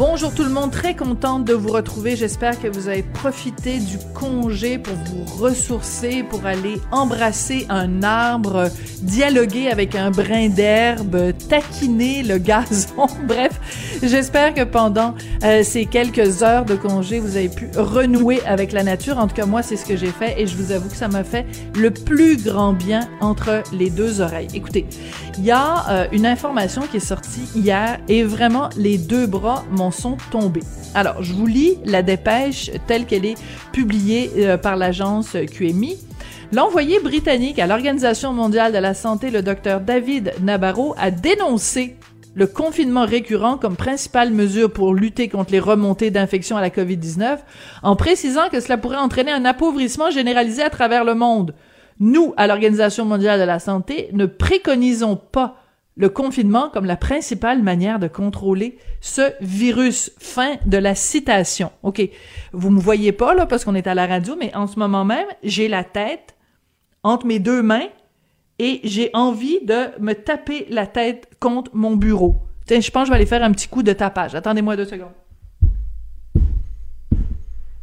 Bonjour tout le monde, très contente de vous retrouver. J'espère que vous avez profité du congé pour vous ressourcer, pour aller embrasser un arbre, dialoguer avec un brin d'herbe, taquiner le gazon. Bref, j'espère que pendant euh, ces quelques heures de congé, vous avez pu renouer avec la nature. En tout cas, moi, c'est ce que j'ai fait et je vous avoue que ça m'a fait le plus grand bien entre les deux oreilles. Écoutez, il y a euh, une information qui est sortie hier et vraiment les deux bras m'ont Alors, je vous lis la dépêche telle qu'elle est publiée euh, par l'agence QMI. L'envoyé britannique à l'Organisation mondiale de la santé, le docteur David Nabarro, a dénoncé le confinement récurrent comme principale mesure pour lutter contre les remontées d'infection à la COVID-19, en précisant que cela pourrait entraîner un appauvrissement généralisé à travers le monde. Nous, à l'Organisation mondiale de la santé, ne préconisons pas le confinement comme la principale manière de contrôler ce virus. Fin de la citation. OK. Vous me voyez pas, là, parce qu'on est à la radio, mais en ce moment même, j'ai la tête entre mes deux mains et j'ai envie de me taper la tête contre mon bureau. Tiens, je pense que je vais aller faire un petit coup de tapage. Attendez-moi deux secondes.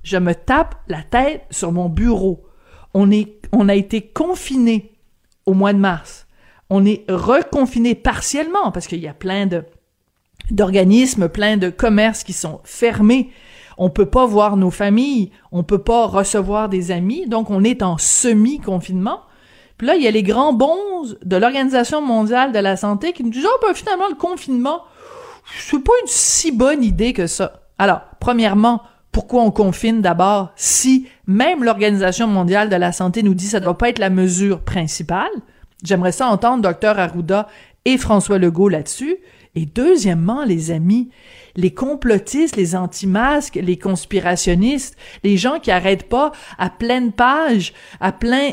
Je me tape la tête sur mon bureau. On, on a été confiné au mois de mars on est reconfiné partiellement parce qu'il y a plein de d'organismes, plein de commerces qui sont fermés. On peut pas voir nos familles, on peut pas recevoir des amis, donc on est en semi-confinement. Puis là, il y a les grands bons de l'Organisation mondiale de la santé qui nous disent oh ben finalement le confinement, c'est pas une si bonne idée que ça. Alors, premièrement, pourquoi on confine d'abord si même l'Organisation mondiale de la santé nous dit que ça doit pas être la mesure principale? J'aimerais ça entendre Dr Arruda et François Legault là-dessus. Et deuxièmement, les amis, les complotistes, les anti-masques, les conspirationnistes, les gens qui arrêtent pas à pleine page, à plein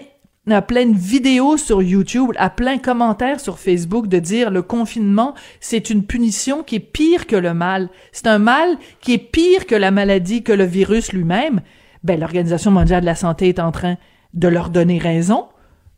à pleine vidéo sur YouTube, à plein commentaire sur Facebook de dire le confinement, c'est une punition qui est pire que le mal. C'est un mal qui est pire que la maladie, que le virus lui-même. Ben, l'Organisation mondiale de la santé est en train de leur donner raison.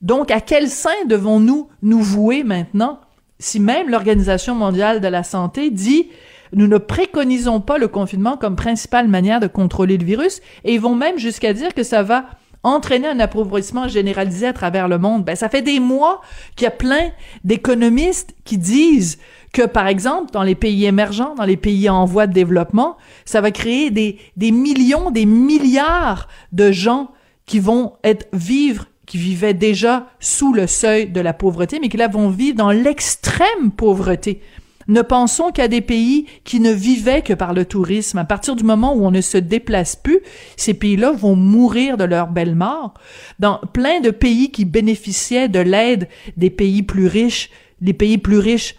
Donc, à quel sein devons-nous nous vouer maintenant? Si même l'Organisation mondiale de la santé dit nous ne préconisons pas le confinement comme principale manière de contrôler le virus et ils vont même jusqu'à dire que ça va entraîner un appauvrissement généralisé à travers le monde. Ben, ça fait des mois qu'il y a plein d'économistes qui disent que, par exemple, dans les pays émergents, dans les pays en voie de développement, ça va créer des, des millions, des milliards de gens qui vont être vivre qui vivaient déjà sous le seuil de la pauvreté, mais qui là vont vivre dans l'extrême pauvreté. Ne pensons qu'à des pays qui ne vivaient que par le tourisme. À partir du moment où on ne se déplace plus, ces pays-là vont mourir de leur belle mort. Dans plein de pays qui bénéficiaient de l'aide des pays plus riches, les pays plus riches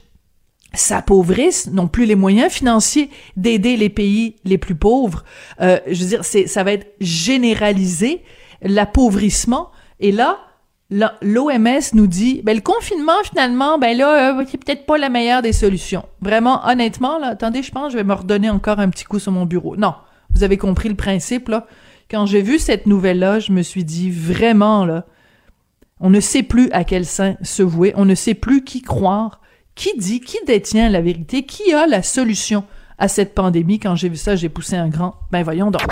s'appauvrissent, n'ont plus les moyens financiers d'aider les pays les plus pauvres. Euh, je veux dire, ça va être généralisé, l'appauvrissement, et là, l'OMS nous dit, ben le confinement finalement, ben là, euh, c'est peut-être pas la meilleure des solutions. Vraiment, honnêtement, là, attendez, je pense, je vais me redonner encore un petit coup sur mon bureau. Non, vous avez compris le principe là. Quand j'ai vu cette nouvelle-là, je me suis dit vraiment là, on ne sait plus à quel sein se vouer, on ne sait plus qui croire, qui dit, qui détient la vérité, qui a la solution à cette pandémie. Quand j'ai vu ça, j'ai poussé un grand. Ben voyons donc.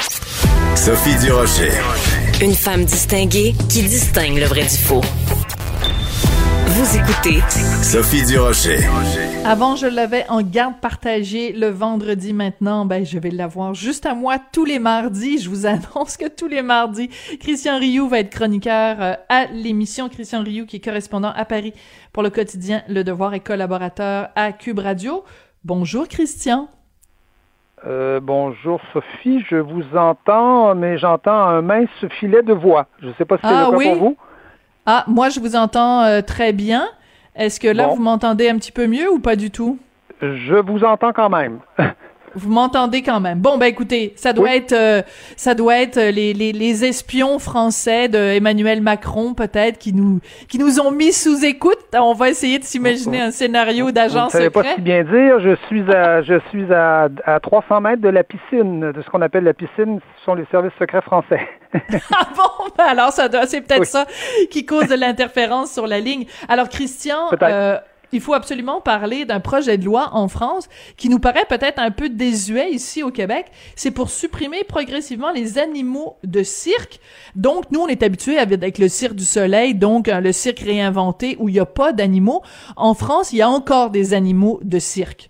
Sophie Durocher. Une femme distinguée qui distingue le vrai du faux. Vous écoutez Sophie Durocher. Avant, je l'avais en garde partagée le vendredi. Maintenant, ben, je vais l'avoir juste à moi tous les mardis. Je vous annonce que tous les mardis, Christian Rioux va être chroniqueur euh, à l'émission. Christian Rioux, qui est correspondant à Paris pour le quotidien Le Devoir et collaborateur à Cube Radio. Bonjour, Christian. Euh, bonjour Sophie, je vous entends, mais j'entends un mince filet de voix. Je ne sais pas si c'est ah, le cas pour vous. Ah, moi je vous entends euh, très bien. Est-ce que là vous m'entendez un petit peu mieux ou pas du tout? Je vous entends quand même. vous m'entendez quand même. Bon, ben écoutez, ça doit être, euh, ça doit être les, les, les, espions français de Emmanuel Macron peut-être qui nous qui nous ont mis sous écoute. On va essayer de s'imaginer un scénario d'agent secret. Je pas si bien dire. Je suis à je suis à, à 300 mètres de la piscine, de ce qu'on appelle la piscine, ce sont les services secrets français. ah bon, ben alors ça doit, c'est peut-être ça qui cause de l'interférence sur la ligne. Alors Christian. Euh, il faut absolument parler d'un projet de loi en France qui nous paraît peut-être un peu désuet ici au Québec. C'est pour supprimer progressivement les animaux de cirque. Donc, nous, on est habitués avec le cirque du soleil, donc euh, le cirque réinventé où il n'y a pas d'animaux. En France, il y a encore des animaux de cirque.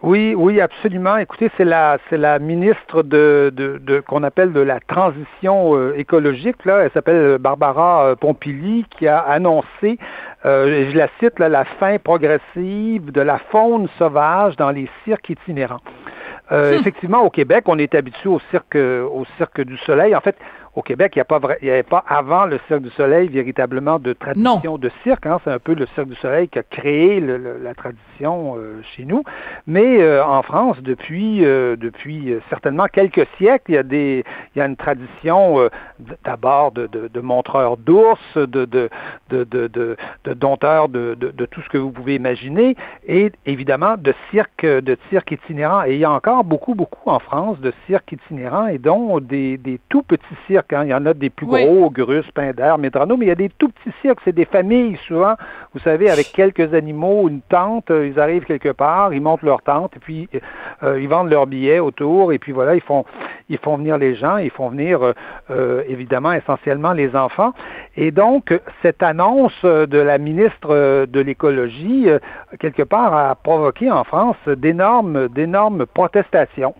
Oui, oui, absolument. Écoutez, c'est la, c'est la ministre de, de, de qu'on appelle de la transition euh, écologique. Là, elle s'appelle Barbara euh, Pompili, qui a annoncé, euh, je la cite, là, la fin progressive de la faune sauvage dans les cirques itinérants. Euh. Effectivement, au Québec, on est habitué au cirque, au cirque du Soleil. En fait, au Québec, il n'y avait pas avant le Cirque du Soleil véritablement de tradition de cirque. Hein. C'est un peu le Cirque du Soleil qui a créé la tradition euh, chez nous. Mais euh, en France, depuis, euh, depuis certainement quelques siècles, il y a, des, il y a une tradition d'abord de, de, de montreurs d'ours, de, de, de, dompteurs de, de, de, tout ce que vous pouvez imaginer, et évidemment de cirque, de cirque itinérant. Et il y a encore beaucoup, beaucoup en France de cirques itinérants et dont des, des tout petits cirques Hein. Il y en a des plus gros, Grus, Pinder, Medrano, mais il y a des tout petits cirques. C'est des familles, souvent, vous savez, avec quelques animaux, une tente. Euh, ils arrivent quelque part, ils montent leur tente, et puis euh, ils vendent leurs billets autour, et puis voilà, ils font, ils font venir les gens, ils font venir, euh, évidemment, essentiellement les enfants. Et donc, cette annonce de la ministre de l'écologie, quelque part, a provoqué en France d'énormes, d'énormes protestations.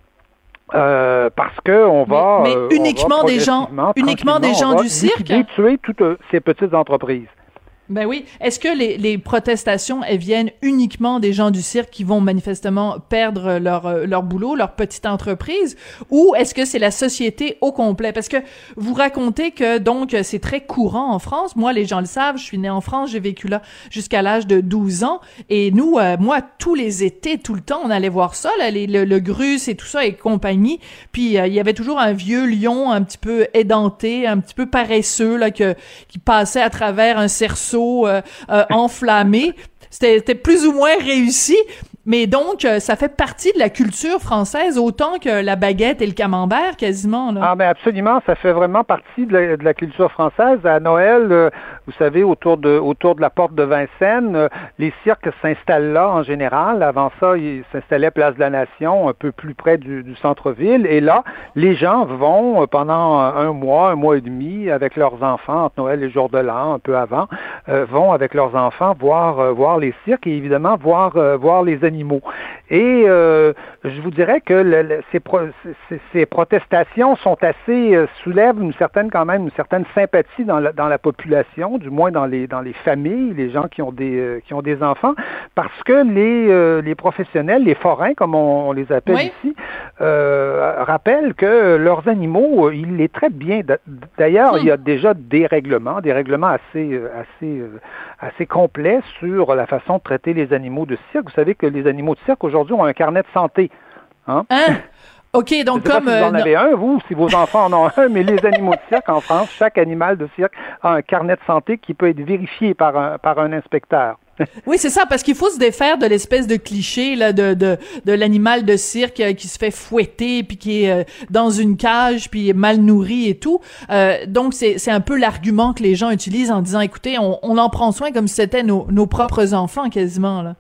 Euh, parce que on va mais, euh, uniquement des gens uniquement des gens du cirque? tuer toutes ces petites entreprises ben oui. Est-ce que les, les, protestations, elles viennent uniquement des gens du cirque qui vont manifestement perdre leur, euh, leur boulot, leur petite entreprise, ou est-ce que c'est la société au complet? Parce que vous racontez que, donc, c'est très courant en France. Moi, les gens le savent, je suis née en France, j'ai vécu là jusqu'à l'âge de 12 ans, et nous, euh, moi, tous les étés, tout le temps, on allait voir ça, là, les, le, le Grus et tout ça et compagnie, puis euh, il y avait toujours un vieux lion un petit peu édenté, un petit peu paresseux, là, que, qui passait à travers un cerceau euh, euh, enflammé. C'était plus ou moins réussi, mais donc, euh, ça fait partie de la culture française autant que la baguette et le camembert, quasiment. Ah, mais absolument, ça fait vraiment partie de la, culture française. À Noël, euh, vous savez, autour de, autour de la porte de Vincennes, euh, les cirques s'installent là en général. Avant ça, ils s'installaient Place de la Nation, un peu plus près du, centre-ville. Et là, les gens vont pendant un mois, un mois et demi, avec leurs enfants, entre Noël et jour de l'an, un peu avant, vont avec leurs enfants voir, voir les cirques et évidemment voir, voir les animaux et euh, je vous dirais que ces, protestations sont assez euh, soulèvent une certaine quand même une certaine sympathie dans la, dans la population, du moins dans les dans les familles, les gens qui ont des euh, qui ont des enfants, parce que les les professionnels, les forains comme on, les appelle ici, rappellent que leurs animaux, ils les traitent bien. D'ailleurs, il y a déjà des règlements, des règlements assez assez assez complets sur la façon de traiter les animaux de cirque. Vous savez que les animaux de cirque aujourd'hui ont un carnet de santé. Hein? hein? OK, donc comme... si vous en euh, avez un, vous, si vos enfants en ont un, mais les animaux de cirque en France, chaque animal de cirque a un carnet de santé qui peut être vérifié par un, par un inspecteur. Oui, c'est ça, parce qu'il faut se défaire de l'espèce de cliché là, de, de, de l'animal de cirque euh, qui se fait fouetter, puis qui est euh, dans une cage, puis mal nourri et tout. donc, c'est un peu l'argument que les gens utilisent en disant, écoutez, on, on en prend soin comme si c'était nos, nos propres enfants quasiment. Là.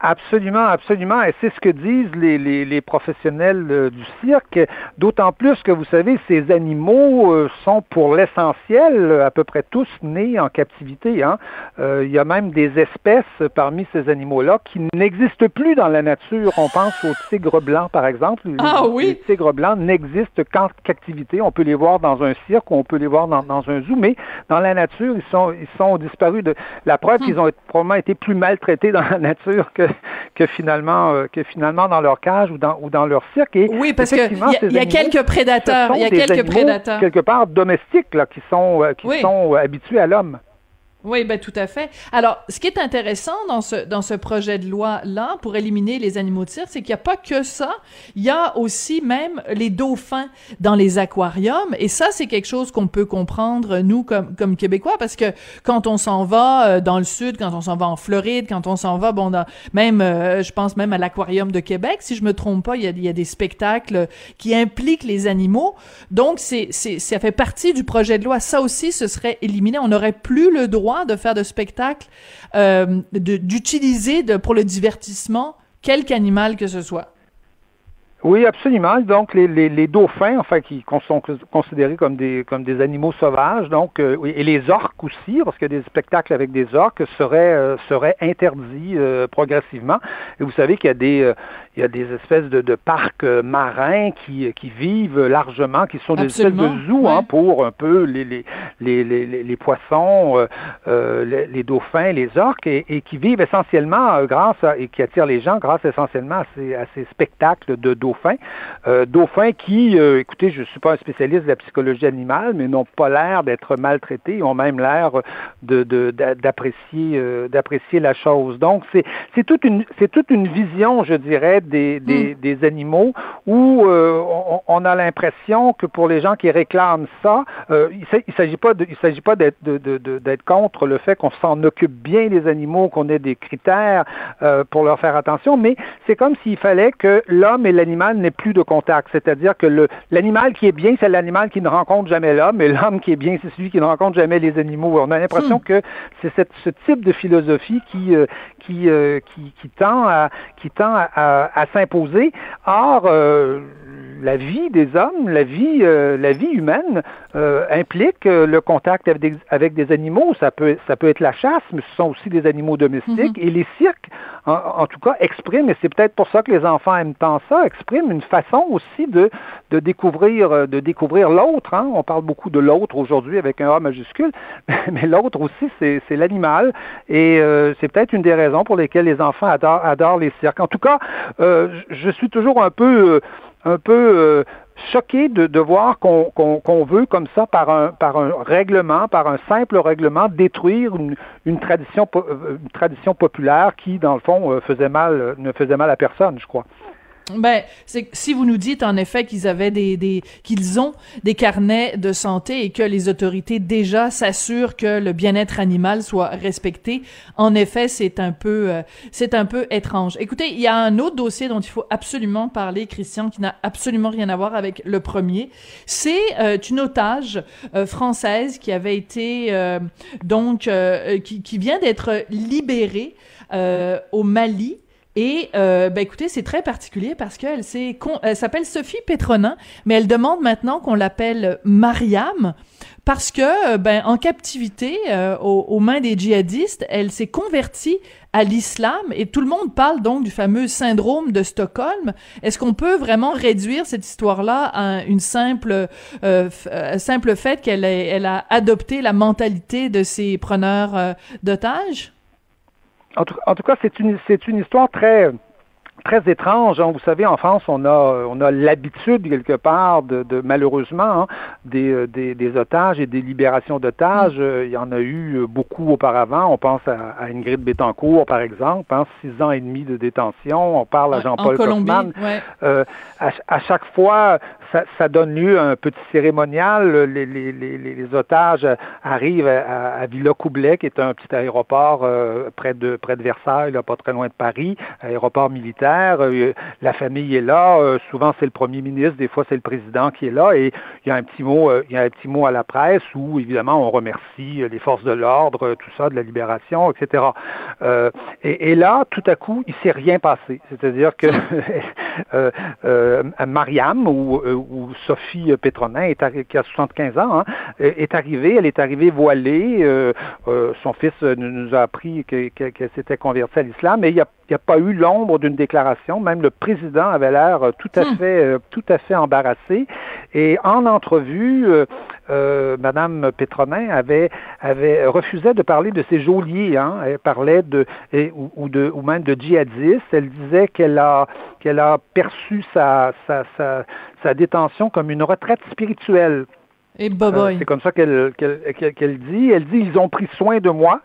Absolument, absolument. Et c'est ce que disent les, les, les professionnels euh, du cirque, d'autant plus que vous savez, ces animaux euh, sont pour l'essentiel à peu près tous nés en captivité. Hein. Euh, il y a même des espèces parmi ces animaux-là qui n'existent plus dans la nature. On pense aux tigres blancs, par exemple. Ah oui? Les tigres blancs n'existent qu'en captivité. On peut les voir dans un cirque ou on peut les voir dans, dans un zoo, mais dans la nature, ils sont, ils sont disparus. De... La preuve qu'ils ont probablement été plus maltraités dans la nature que que, finalement euh, que finalement dans leur cage ou dans ou dans leur cirque. Et oui, parce qu'il y, y, a quelques prédateurs, il y a quelques prédateurs quelque part domestiques là qui sont euh, qui sont euh, habitués à l'homme. Oui, ben tout à fait. Alors, ce qui est intéressant dans ce dans ce projet de loi là pour éliminer les animaux de cirque, c'est qu'il n'y a pas que ça. Il y a aussi même les dauphins dans les aquariums, et ça c'est quelque chose qu'on peut comprendre nous comme comme québécois, parce que quand on s'en va euh, dans le sud, quand on s'en va en Floride, quand on s'en va bon dans, même euh, je pense même à l'aquarium de Québec, si je me trompe pas, il y a, il y a des spectacles qui impliquent les animaux. Donc c'est c'est ça fait partie du projet de loi. Ça aussi ce serait éliminé. On n'aurait plus le droit de faire de spectacles, euh, d'utiliser pour le divertissement quelque animal que ce soit. Oui, absolument. Donc, les, les, les dauphins, enfin, qui sont considérés comme des, animaux sauvages, donc, euh, et les orques aussi, parce que des spectacles avec des orques seraient, euh, interdits progressivement. Et vous savez qu'il y a des, il y a des espèces de, de parcs marins qui, qui vivent largement, qui sont des espèces de zoos hein, pour un peu les, les, les, les, les poissons, les, les, dauphins, les orques, et, et qui vivent essentiellement grâce à, et qui attirent les gens grâce essentiellement à ces, à ces spectacles de dauphins dauphins. Euh, dauphins qui, euh, écoutez, je ne suis pas un spécialiste de la psychologie animale, mais n'ont pas l'air d'être maltraités, ont même l'air de, d'apprécier, euh, d'apprécier la chose. Donc, c'est, toute une, toute une vision, je dirais, des, des, mm. des animaux où on, on, a l'impression que pour les gens qui réclament ça, il ne s'agit pas, de, il s'agit pas d'être, de, de, d'être contre le fait qu'on s'en occupe bien des animaux, qu'on ait des critères pour leur faire attention, mais c'est comme s'il fallait que l'homme et l'animal n'est plus de contact. C'est-à-dire que l'animal qui est bien, c'est l'animal qui ne rencontre jamais l'homme, et l'homme qui est bien, c'est celui qui ne rencontre jamais les animaux. On a l'impression hmm. que c'est ce type de philosophie qui, euh, qui, euh, qui, tend à, s'imposer. Or, euh, la vie des hommes, la vie, la vie humaine implique le contact avec des, avec des, animaux. Ça peut, ça peut être la chasse, mais ce sont aussi des animaux domestiques. Hmm. Et les cirques, en, en, tout cas, expriment, et c'est peut-être pour ça que les enfants aiment tant ça, une façon aussi de, de découvrir, euh, de découvrir l'autre. Hein. On parle beaucoup de l'autre aujourd'hui avec un A majuscule, mais l'autre aussi, c'est, l'animal. Et euh, c'est peut-être une des raisons pour lesquelles les enfants adorent, adorent les cirques. En tout cas, euh, je suis toujours un peu, un peu choqué de, voir qu'on veut comme ça par un règlement, par un simple règlement, détruire une, tradition une tradition populaire qui, dans le fond, mal ne faisait mal à personne, je crois. Ben, c'est si vous nous dites en effet qu'ils avaient des, des qu'ils ont des carnets de santé et que les autorités déjà s'assurent que le bien-être animal soit respecté, en effet, c'est un peu euh, c'est un peu étrange. Écoutez, il y a un autre dossier dont il faut absolument parler, Christian, qui n'a absolument rien à voir avec le premier. C'est euh, une otage euh, française qui avait été donc qui, qui vient d'être libérée au Mali et euh, ben écoutez, c'est très particulier parce qu'elle elle s'appelle Sophie Petronin, mais elle demande maintenant qu'on l'appelle Mariam parce que euh, ben en captivité euh, aux, mains des djihadistes, elle s'est convertie à l'islam et tout le monde parle donc du fameux syndrome de Stockholm. Est-ce qu'on peut vraiment réduire cette histoire-là à une simple euh, simple fait qu'elle elle a adopté la mentalité de ces preneurs d'otages? En tout, cas, c'est une, c'est une histoire très très étrange. Hein. Vous savez, en France, on a, on a l'habitude quelque part de, de malheureusement hein, des, des, des, otages et des libérations d'otages. Mm. Il y en a eu beaucoup auparavant. On pense à, à Ingrid Betancourt, par exemple, hein, six ans et demi de détention. On parle à Jean-Paul. Euh, à, à, chaque fois, ça, ça, donne lieu à un petit cérémonial. Les, les, les, les otages arrivent à, à Villa Coublet, qui est un petit aéroport euh, près de près de Versailles, là, pas très loin de Paris, aéroport militaire. Euh, la famille est là. Euh, souvent, c'est le premier ministre. Des fois, c'est le président qui est là. Et il y a un petit mot, euh, il y a un petit mot à la presse où, évidemment, on remercie les forces de l'ordre, tout ça, de la libération, etc. Et, et, là, tout à coup, il s'est rien passé. C'est-à-dire que Mariam ou, ou, Sophie Pétronin, est qui a 75 ans, hein, est arrivée. Elle est arrivée voilée. son fils nous a appris qu'elle s'était convertie à l'islam. Mais il a n'y a pas eu l'ombre d'une déclaration. Même le président avait l'air euh, tout à hmm. fait, euh, tout à fait embarrassé. Et en entrevue, euh, euh Madame Pétronin avait, avait refusé de parler de ses geôliers. Hein. Elle parlait de, ou, de, ou même de djihadistes. Elle disait qu'elle a, qu'elle a perçu sa, sa, sa, sa détention comme une retraite spirituelle Et euh, c'est comme ça qu'elle dit. Elle dit ils ont pris soin de moi.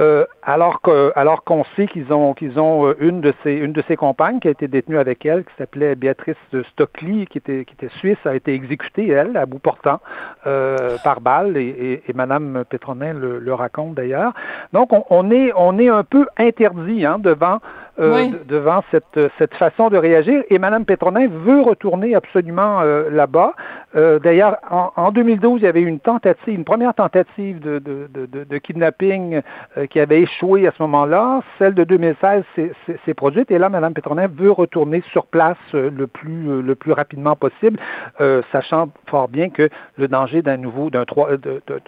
Euh, alors que, alors qu'on sait qu'ils ont qu'ils ont euh, une de ses une de ses compagnes qui a été détenue avec elle, qui s'appelait Béatrice Stockley, qui était qui était suisse, a été exécutée elle à bout portant euh, par balle et, et, Madame Pétronin le, le raconte d'ailleurs. Donc on, on, est on est un peu interdit hein, devant euh, devant cette, cette façon de réagir. Et Mme Pétronin veut retourner absolument euh, là-bas. Euh, d'ailleurs, en, en, 2012, il y avait une tentative, une première tentative de, de, de, de kidnapping qui avait échoué à ce moment-là. Celle de 2016 s'est produite. Et là, Mme Pétronin veut retourner sur place le plus, le plus rapidement possible, sachant fort bien que le danger d'un nouveau, d'un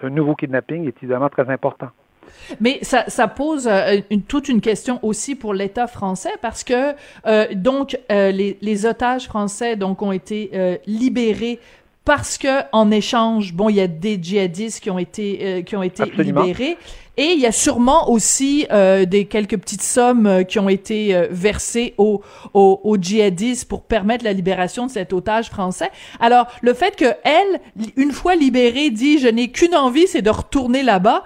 nouveau kidnapping est évidemment très important. Mais ça, ça pose euh, une, toute une question aussi pour l'État français parce que euh, donc euh, les, les, otages français donc ont été libérés parce que en échange, bon, il y a des djihadistes qui ont été qui ont été libérés et il y a sûrement aussi euh, des quelques petites sommes euh, qui ont été euh, versées aux, aux, aux, djihadistes pour permettre la libération de cet otage français. Alors, le fait que elle, une fois libérée, dit je n'ai qu'une envie, c'est de retourner là-bas.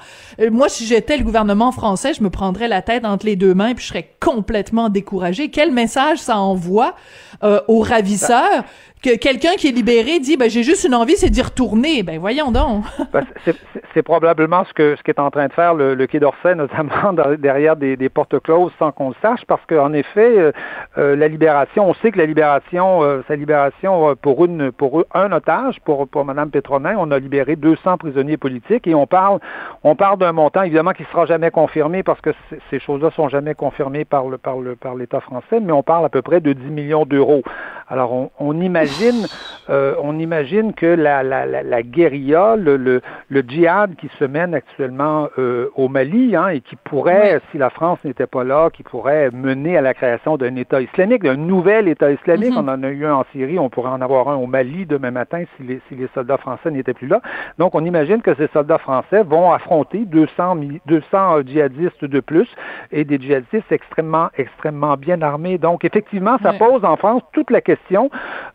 moi, si j'étais le gouvernement français, je me prendrais la tête entre les deux mains puis je serais complètement découragée. Quel message ça envoie aux ravisseurs que quelqu'un qui est libéré dit ben j'ai juste une envie c'est d'y retourner ben voyons donc ben, c'est probablement ce que ce qu'est en train de faire le, Quai d'Orsay notamment derrière des, portes closes sans qu'on le sache parce qu'en effet euh, euh, la libération on sait que la libération euh, sa libération pour une pour un otage pour madame Pétronin on a libéré 200 prisonniers politiques et on parle on parle d'un montant évidemment qui sera jamais confirmé parce que ces choses-là sont jamais confirmées par le par le par l'État français mais on parle à peu près de 10 millions d'euros. Alors on, imagine on imagine que la, la, la, la guérilla, le, le, djihad qui se mène actuellement au Mali, hein, et qui pourrait, si la France n'était pas là, qui pourrait mener à la création d'un État islamique, d'un nouvel État islamique. Mm-hmm. On en a eu un en Syrie, on pourrait en avoir un au Mali demain matin si les, si les soldats français n'étaient plus là. Donc, on imagine que ces soldats français vont affronter 200, 200 djihadistes de plus et des djihadistes extrêmement, extrêmement bien armés. Donc, effectivement, ça pose en France toute la question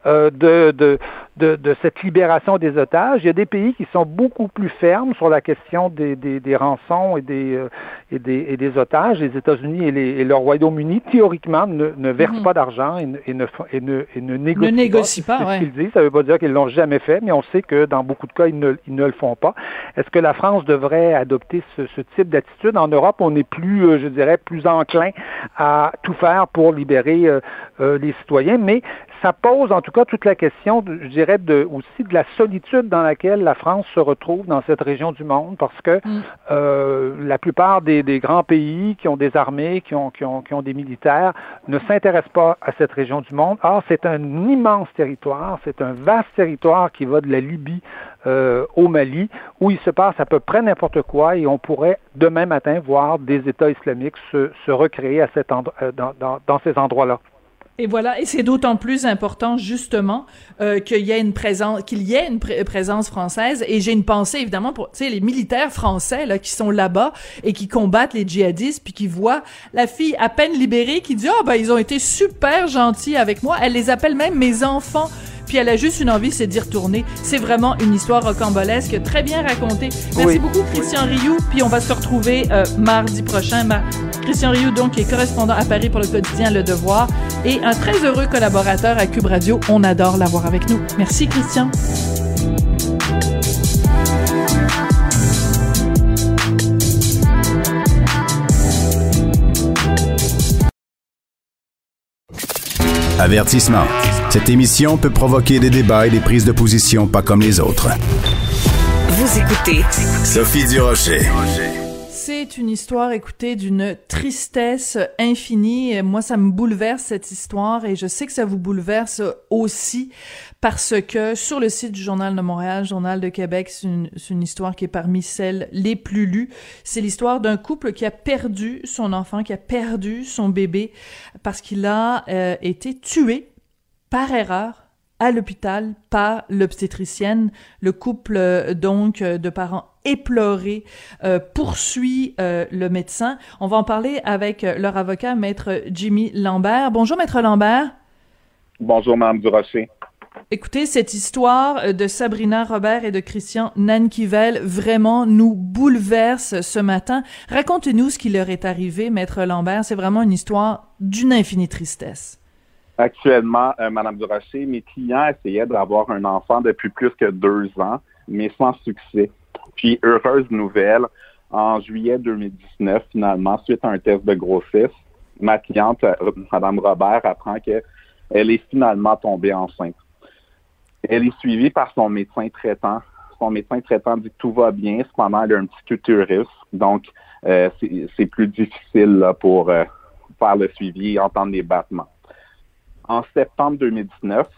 euh, de, de, de, cette libération des otages. Il y a des pays qui sont beaucoup plus fermes sur la question des, des, des rançons et des, euh, et des, et des otages. Les États-Unis et, les, et le Royaume-Uni, théoriquement, ne, ne versent mhm. pas d'argent et, et, ne, et, ne, et ne négocient, ne négocient pas. pas ce qu'ils disent. Ça ne veut pas dire qu'ils l'ont jamais fait, mais on sait que dans beaucoup de cas, ils ne, ils ne le font pas. Est-ce que la France devrait adopter ce, ce type d'attitude? En Europe, on est plus, euh, je dirais, plus enclin à tout faire pour libérer euh, euh, les citoyens, mais ça pose en tout cas toute la question, je dirais, de, aussi de la solitude dans laquelle la France se retrouve dans cette région du monde, parce que mm. euh, la plupart des, des, grands pays qui ont des armées, qui ont, des militaires, ne s'intéressent pas à cette région du monde. Or, c'est un immense territoire, c'est un vaste territoire qui va de la Libye euh, au Mali, où il se passe à peu près n'importe quoi, et on pourrait demain matin voir des États islamiques se, recréer euh, dans ces endroits-là. Et voilà, et c'est d'autant plus important justement euh, qu'il y ait une présence, qu'il y ait une présence française. Et j'ai une pensée évidemment pour, tu sais, les militaires français là qui sont là-bas et qui combattent les djihadistes, puis qui voient la fille à peine libérée qui dit ah oh, ben ils ont été super gentils avec moi. Elle les appelle même mes enfants puis elle a juste une envie, c'est d'y retourner. C'est vraiment une histoire rocambolesque, très bien racontée. Merci beaucoup, Christian Rioux. Puis on va se retrouver euh, mardi prochain. Christian Rioux, donc, qui est correspondant à Paris pour le quotidien Le Devoir et un très heureux collaborateur à Cube Radio. On adore l'avoir avec nous. Merci, Christian. Avertissement. Cette émission peut provoquer des débats et des prises de position pas comme les autres. Vous écoutez Sophie Durocher. C'est une histoire, écoutez, d'une tristesse infinie. Moi, ça me bouleverse cette histoire et je sais que ça vous bouleverse aussi parce que sur le site du Journal de Montréal, Journal de Québec, c'est une, histoire qui est parmi celles les plus lues. C'est l'histoire d'un couple qui a perdu son enfant, qui a perdu son bébé parce qu'il a euh, été tué par erreur à l'hôpital par l'obstétricienne. Le couple, euh, donc, euh, de parents éplorés, poursuit le médecin. On va en parler avec leur avocat, Maître Jimmy Lambert. Bonjour, Maître Lambert. Bonjour, Mme Durocher. Écoutez, cette histoire euh, de Sabrina Robert et de Christian Nankivel vraiment nous bouleverse ce matin. Racontez-nous ce qui leur est arrivé, Maître Lambert. C'est vraiment une histoire d'une infinie tristesse. Actuellement, euh, Madame mes clients essayaient d'avoir un enfant depuis plus que deux ans, mais sans succès. Puis, heureuse nouvelle, en juillet 2019, finalement, suite à un test de grossesse, ma cliente, euh, Madame Robert, apprend qu'elle est finalement tombée enceinte. Elle est suivie par son médecin traitant. Son médecin traitant dit que tout va bien. Cependant, elle a un petit utérus. Donc, euh, c'est plus difficile là, pour euh, faire le suivi et entendre les battements. En septembre 2019,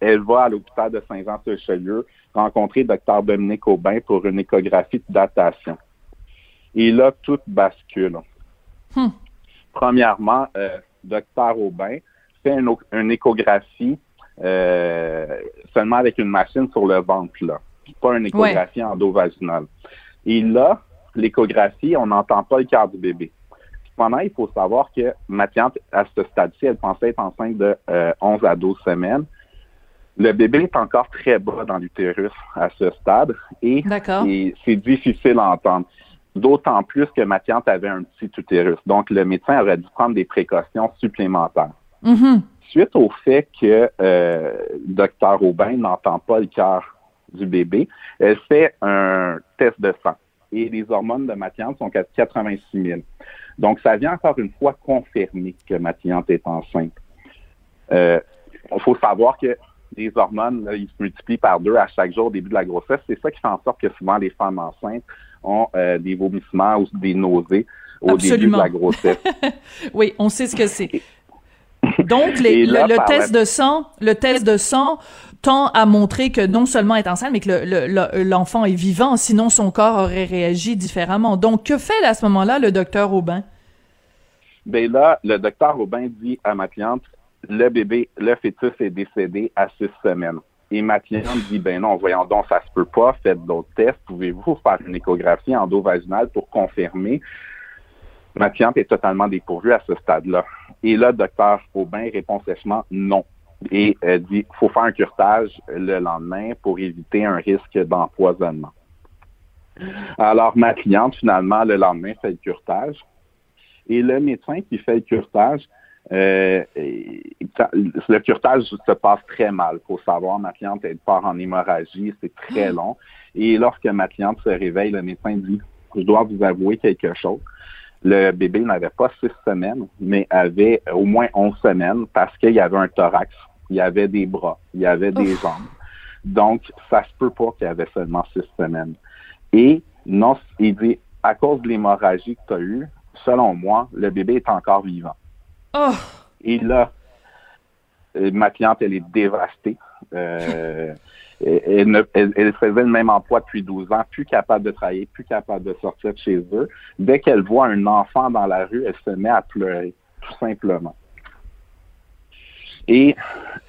elle va à l'hôpital de Saint-Jean-sur-Richelieu rencontrer Dr Dominique Aubin pour une échographie de datation. Et là, tout bascule. Hmm. Premièrement, euh, Dr Aubin fait une échographie euh, seulement avec une machine sur le ventre, là. Pas une échographie endovaginale. Et là, l'échographie, on n'entend pas le cœur du bébé. Cependant, il faut savoir que ma cliente, à ce stade-ci, elle pensait être enceinte de 11 euh, à 12 semaines. Le bébé est encore très bas dans l'utérus à ce stade et, c'est difficile à entendre. D'autant plus que ma cliente avait un petit utérus. Donc, le médecin aurait dû prendre des précautions supplémentaires. Mm-hmm suite au fait que euh, Dr Aubin n'entend pas le cœur du bébé, elle fait un test de sang et les hormones de ma cliente sont à 86 000. Donc, ça vient encore une fois confirmer que ma cliente est enceinte. Il euh, faut savoir que les hormones, ils se multiplient par deux à chaque jour au début de la grossesse. C'est ça qui fait en sorte que souvent les femmes enceintes ont euh, des vomissements ou des nausées au début de la grossesse. oui, on sait ce que c'est. Donc, le, test de sang, le test de sang tend à montrer que non seulement est enceinte, mais que l'enfant est vivant, sinon son corps aurait réagi différemment. Donc, que fait à ce moment-là le docteur Aubin? Ben là, le docteur Aubin dit à ma cliente, le bébé, le fœtus est décédé à six semaines. Et ma cliente dit, ben non, voyons donc, ça se peut pas, faites d'autres tests, pouvez-vous faire une échographie endovaginale pour confirmer? Ma cliente est totalement dépourvue à ce stade-là. Et là, docteur Aubin répond sèchement non. Et euh, dit faut faire un curtage le lendemain pour éviter un risque d'empoisonnement. Alors, ma cliente, finalement, le lendemain, fait le curtage. Et le médecin qui fait le curtage, euh, le curtage se passe très mal. Il faut savoir, ma cliente, elle part en hémorragie, c'est très long. Et lorsque ma cliente se réveille, le médecin dit, je dois vous avouer quelque chose. Le bébé n'avait pas six semaines, mais avait au moins onze semaines parce qu'il y avait un thorax, il y avait des bras, il y avait des jambes. Donc, ça se peut pas qu'il y avait seulement six semaines. Et non, il dit, à cause de l'hémorragie que tu as eue, selon moi, le bébé est encore vivant. Oh. Et là, euh, ma cliente, elle est dévastée. Euh, elle, faisait le même emploi depuis 12 ans, plus capable de travailler, plus capable de sortir de chez eux. Dès qu'elle voit un enfant dans la rue, elle se met à pleurer, tout simplement. Et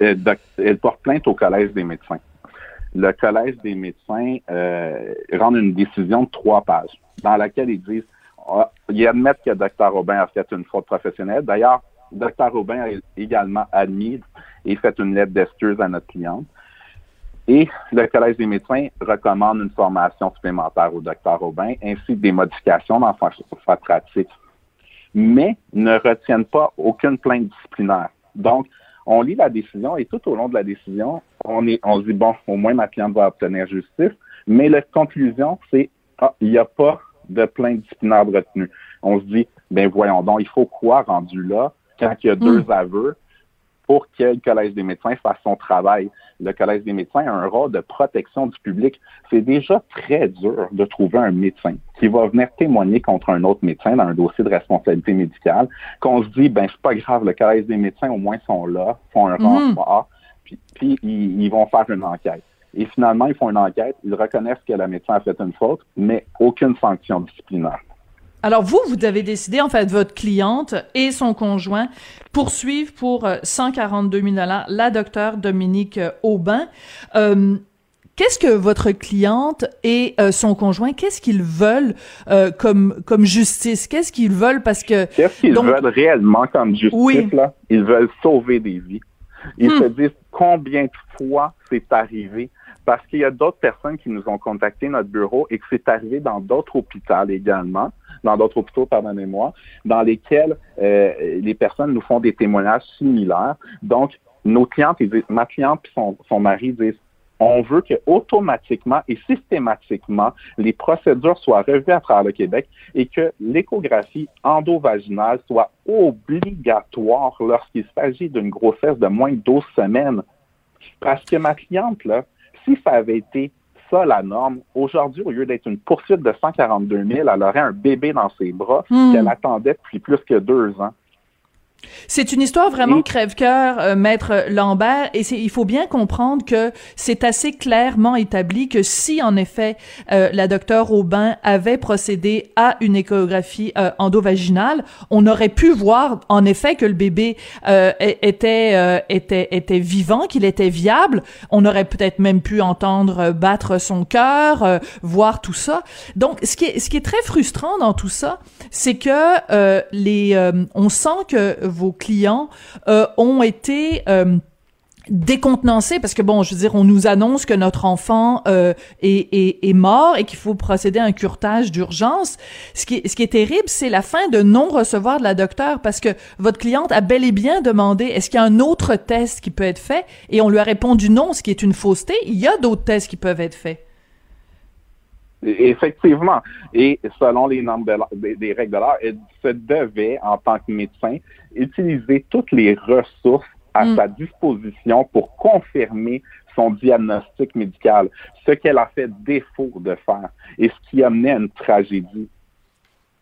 euh, elle, porte plainte au Collège des médecins. Le Collège des médecins euh, rend une décision de trois pages dans laquelle ils disent ah, ils admettent que Dr. Robin a fait une faute professionnelle. D'ailleurs, Dr. Robin a également admis et fait une lettre d'excuse à notre cliente. Et le Collège des médecins recommande une formation supplémentaire au docteur Aubin ainsi que des modifications dans sa pratique, mais ne retiennent pas aucune plainte disciplinaire. Donc, on lit la décision et tout au long de la décision, on, est, on se dit, bon, au moins ma cliente va obtenir justice, mais la conclusion, c'est, ah, il n'y a pas de plainte disciplinaire de retenue. On se dit, ben voyons donc, il faut quoi rendu là quand il y a deux hmm. aveux pour que le Collège des médecins fasse son travail. Le Collège des médecins a un rôle de protection du public. C'est déjà très dur de trouver un médecin qui va venir témoigner contre un autre médecin dans un dossier de responsabilité médicale, qu'on se dit, ben c'est pas grave, le Collège des médecins au moins sont là, font un mm puis, puis ils, vont faire une enquête. Et finalement, ils font une enquête, ils reconnaissent que le médecin a fait une faute, mais aucune sanction disciplinaire. Alors vous, vous avez décidé, en fait, votre cliente et son conjoint poursuivre pour 142 000 dollars la docteure Dominique euh, Aubin. Euh, qu'est-ce que votre cliente et euh, son conjoint, qu'est-ce qu'ils veulent comme comme justice? Qu'est-ce qu'ils veulent? Parce que qu'est-ce qu'ils veulent réellement comme justice là? Ils veulent sauver des vies. Ils Hmm. se disent combien de fois c'est arrivé parce qu'il y a d'autres personnes qui nous ont contacté notre bureau et que c'est arrivé dans d'autres hôpitaux également, dans d'autres hôpitaux, pardonnez-moi, dans lesquels euh, les personnes nous font des témoignages similaires. Donc, nos clientes, ma cliente et son, son mari disent, on veut que automatiquement et systématiquement les procédures soient revues à travers le Québec et que l'échographie endovaginale soit obligatoire lorsqu'il s'agit d'une grossesse de moins de 12 semaines. Parce que ma cliente, là, si ça avait été ça la norme, aujourd'hui, au lieu d'être une poursuite de 142 000, elle aurait un bébé dans ses bras Hmm. qu'elle attendait depuis plus que deux ans. C'est une histoire vraiment crève-cœur, euh, maître Lambert, et il faut bien comprendre que c'est assez clairement établi que si en effet euh, la docteure Aubin avait procédé à une échographie euh, endovaginale, on aurait pu voir en effet que le bébé euh, était euh, était était vivant, qu'il était viable. On aurait peut-être même pu entendre euh, battre son cœur, euh, voir tout ça. Donc, ce qui est ce qui est très frustrant dans tout ça, c'est que euh, les euh, on sent que vos clients euh, ont été euh, décontenancés parce que bon, je veux dire, on nous annonce que notre enfant euh, est, est, est mort et qu'il faut procéder à un curtage d'urgence. Ce qui, ce qui est terrible, c'est la fin de non-recevoir de la docteure parce que votre cliente a bel et bien demandé est-ce qu'il y a un autre test qui peut être fait? Et on lui a répondu non, ce qui est une fausseté. Il y a d'autres tests qui peuvent être faits. Effectivement. Et selon les normes des règles de l'art, elle se devait, en tant que médecin, utiliser toutes les ressources à Mm. sa disposition pour confirmer son diagnostic médical, ce qu'elle a fait défaut de faire et ce qui a mené à une tragédie.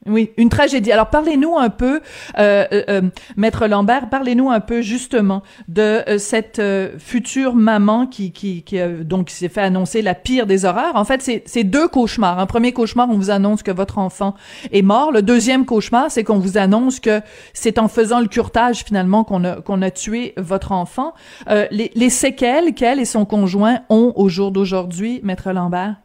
Oui, une tragédie. Alors parlez-nous un peu, euh, euh, euh, maître Lambert, parlez-nous un peu justement de euh, cette euh, future maman qui qui qui euh, donc s'est fait annoncer la pire des horreurs. En fait, c'est deux cauchemars. Un premier cauchemar, on vous annonce que votre enfant est mort. Le deuxième cauchemar, c'est qu'on vous annonce que c'est en faisant le curtage finalement qu'on a qu'on a tué votre enfant. Les, les séquelles qu'elle et son conjoint ont au jour d'aujourd'hui, maître Lambert?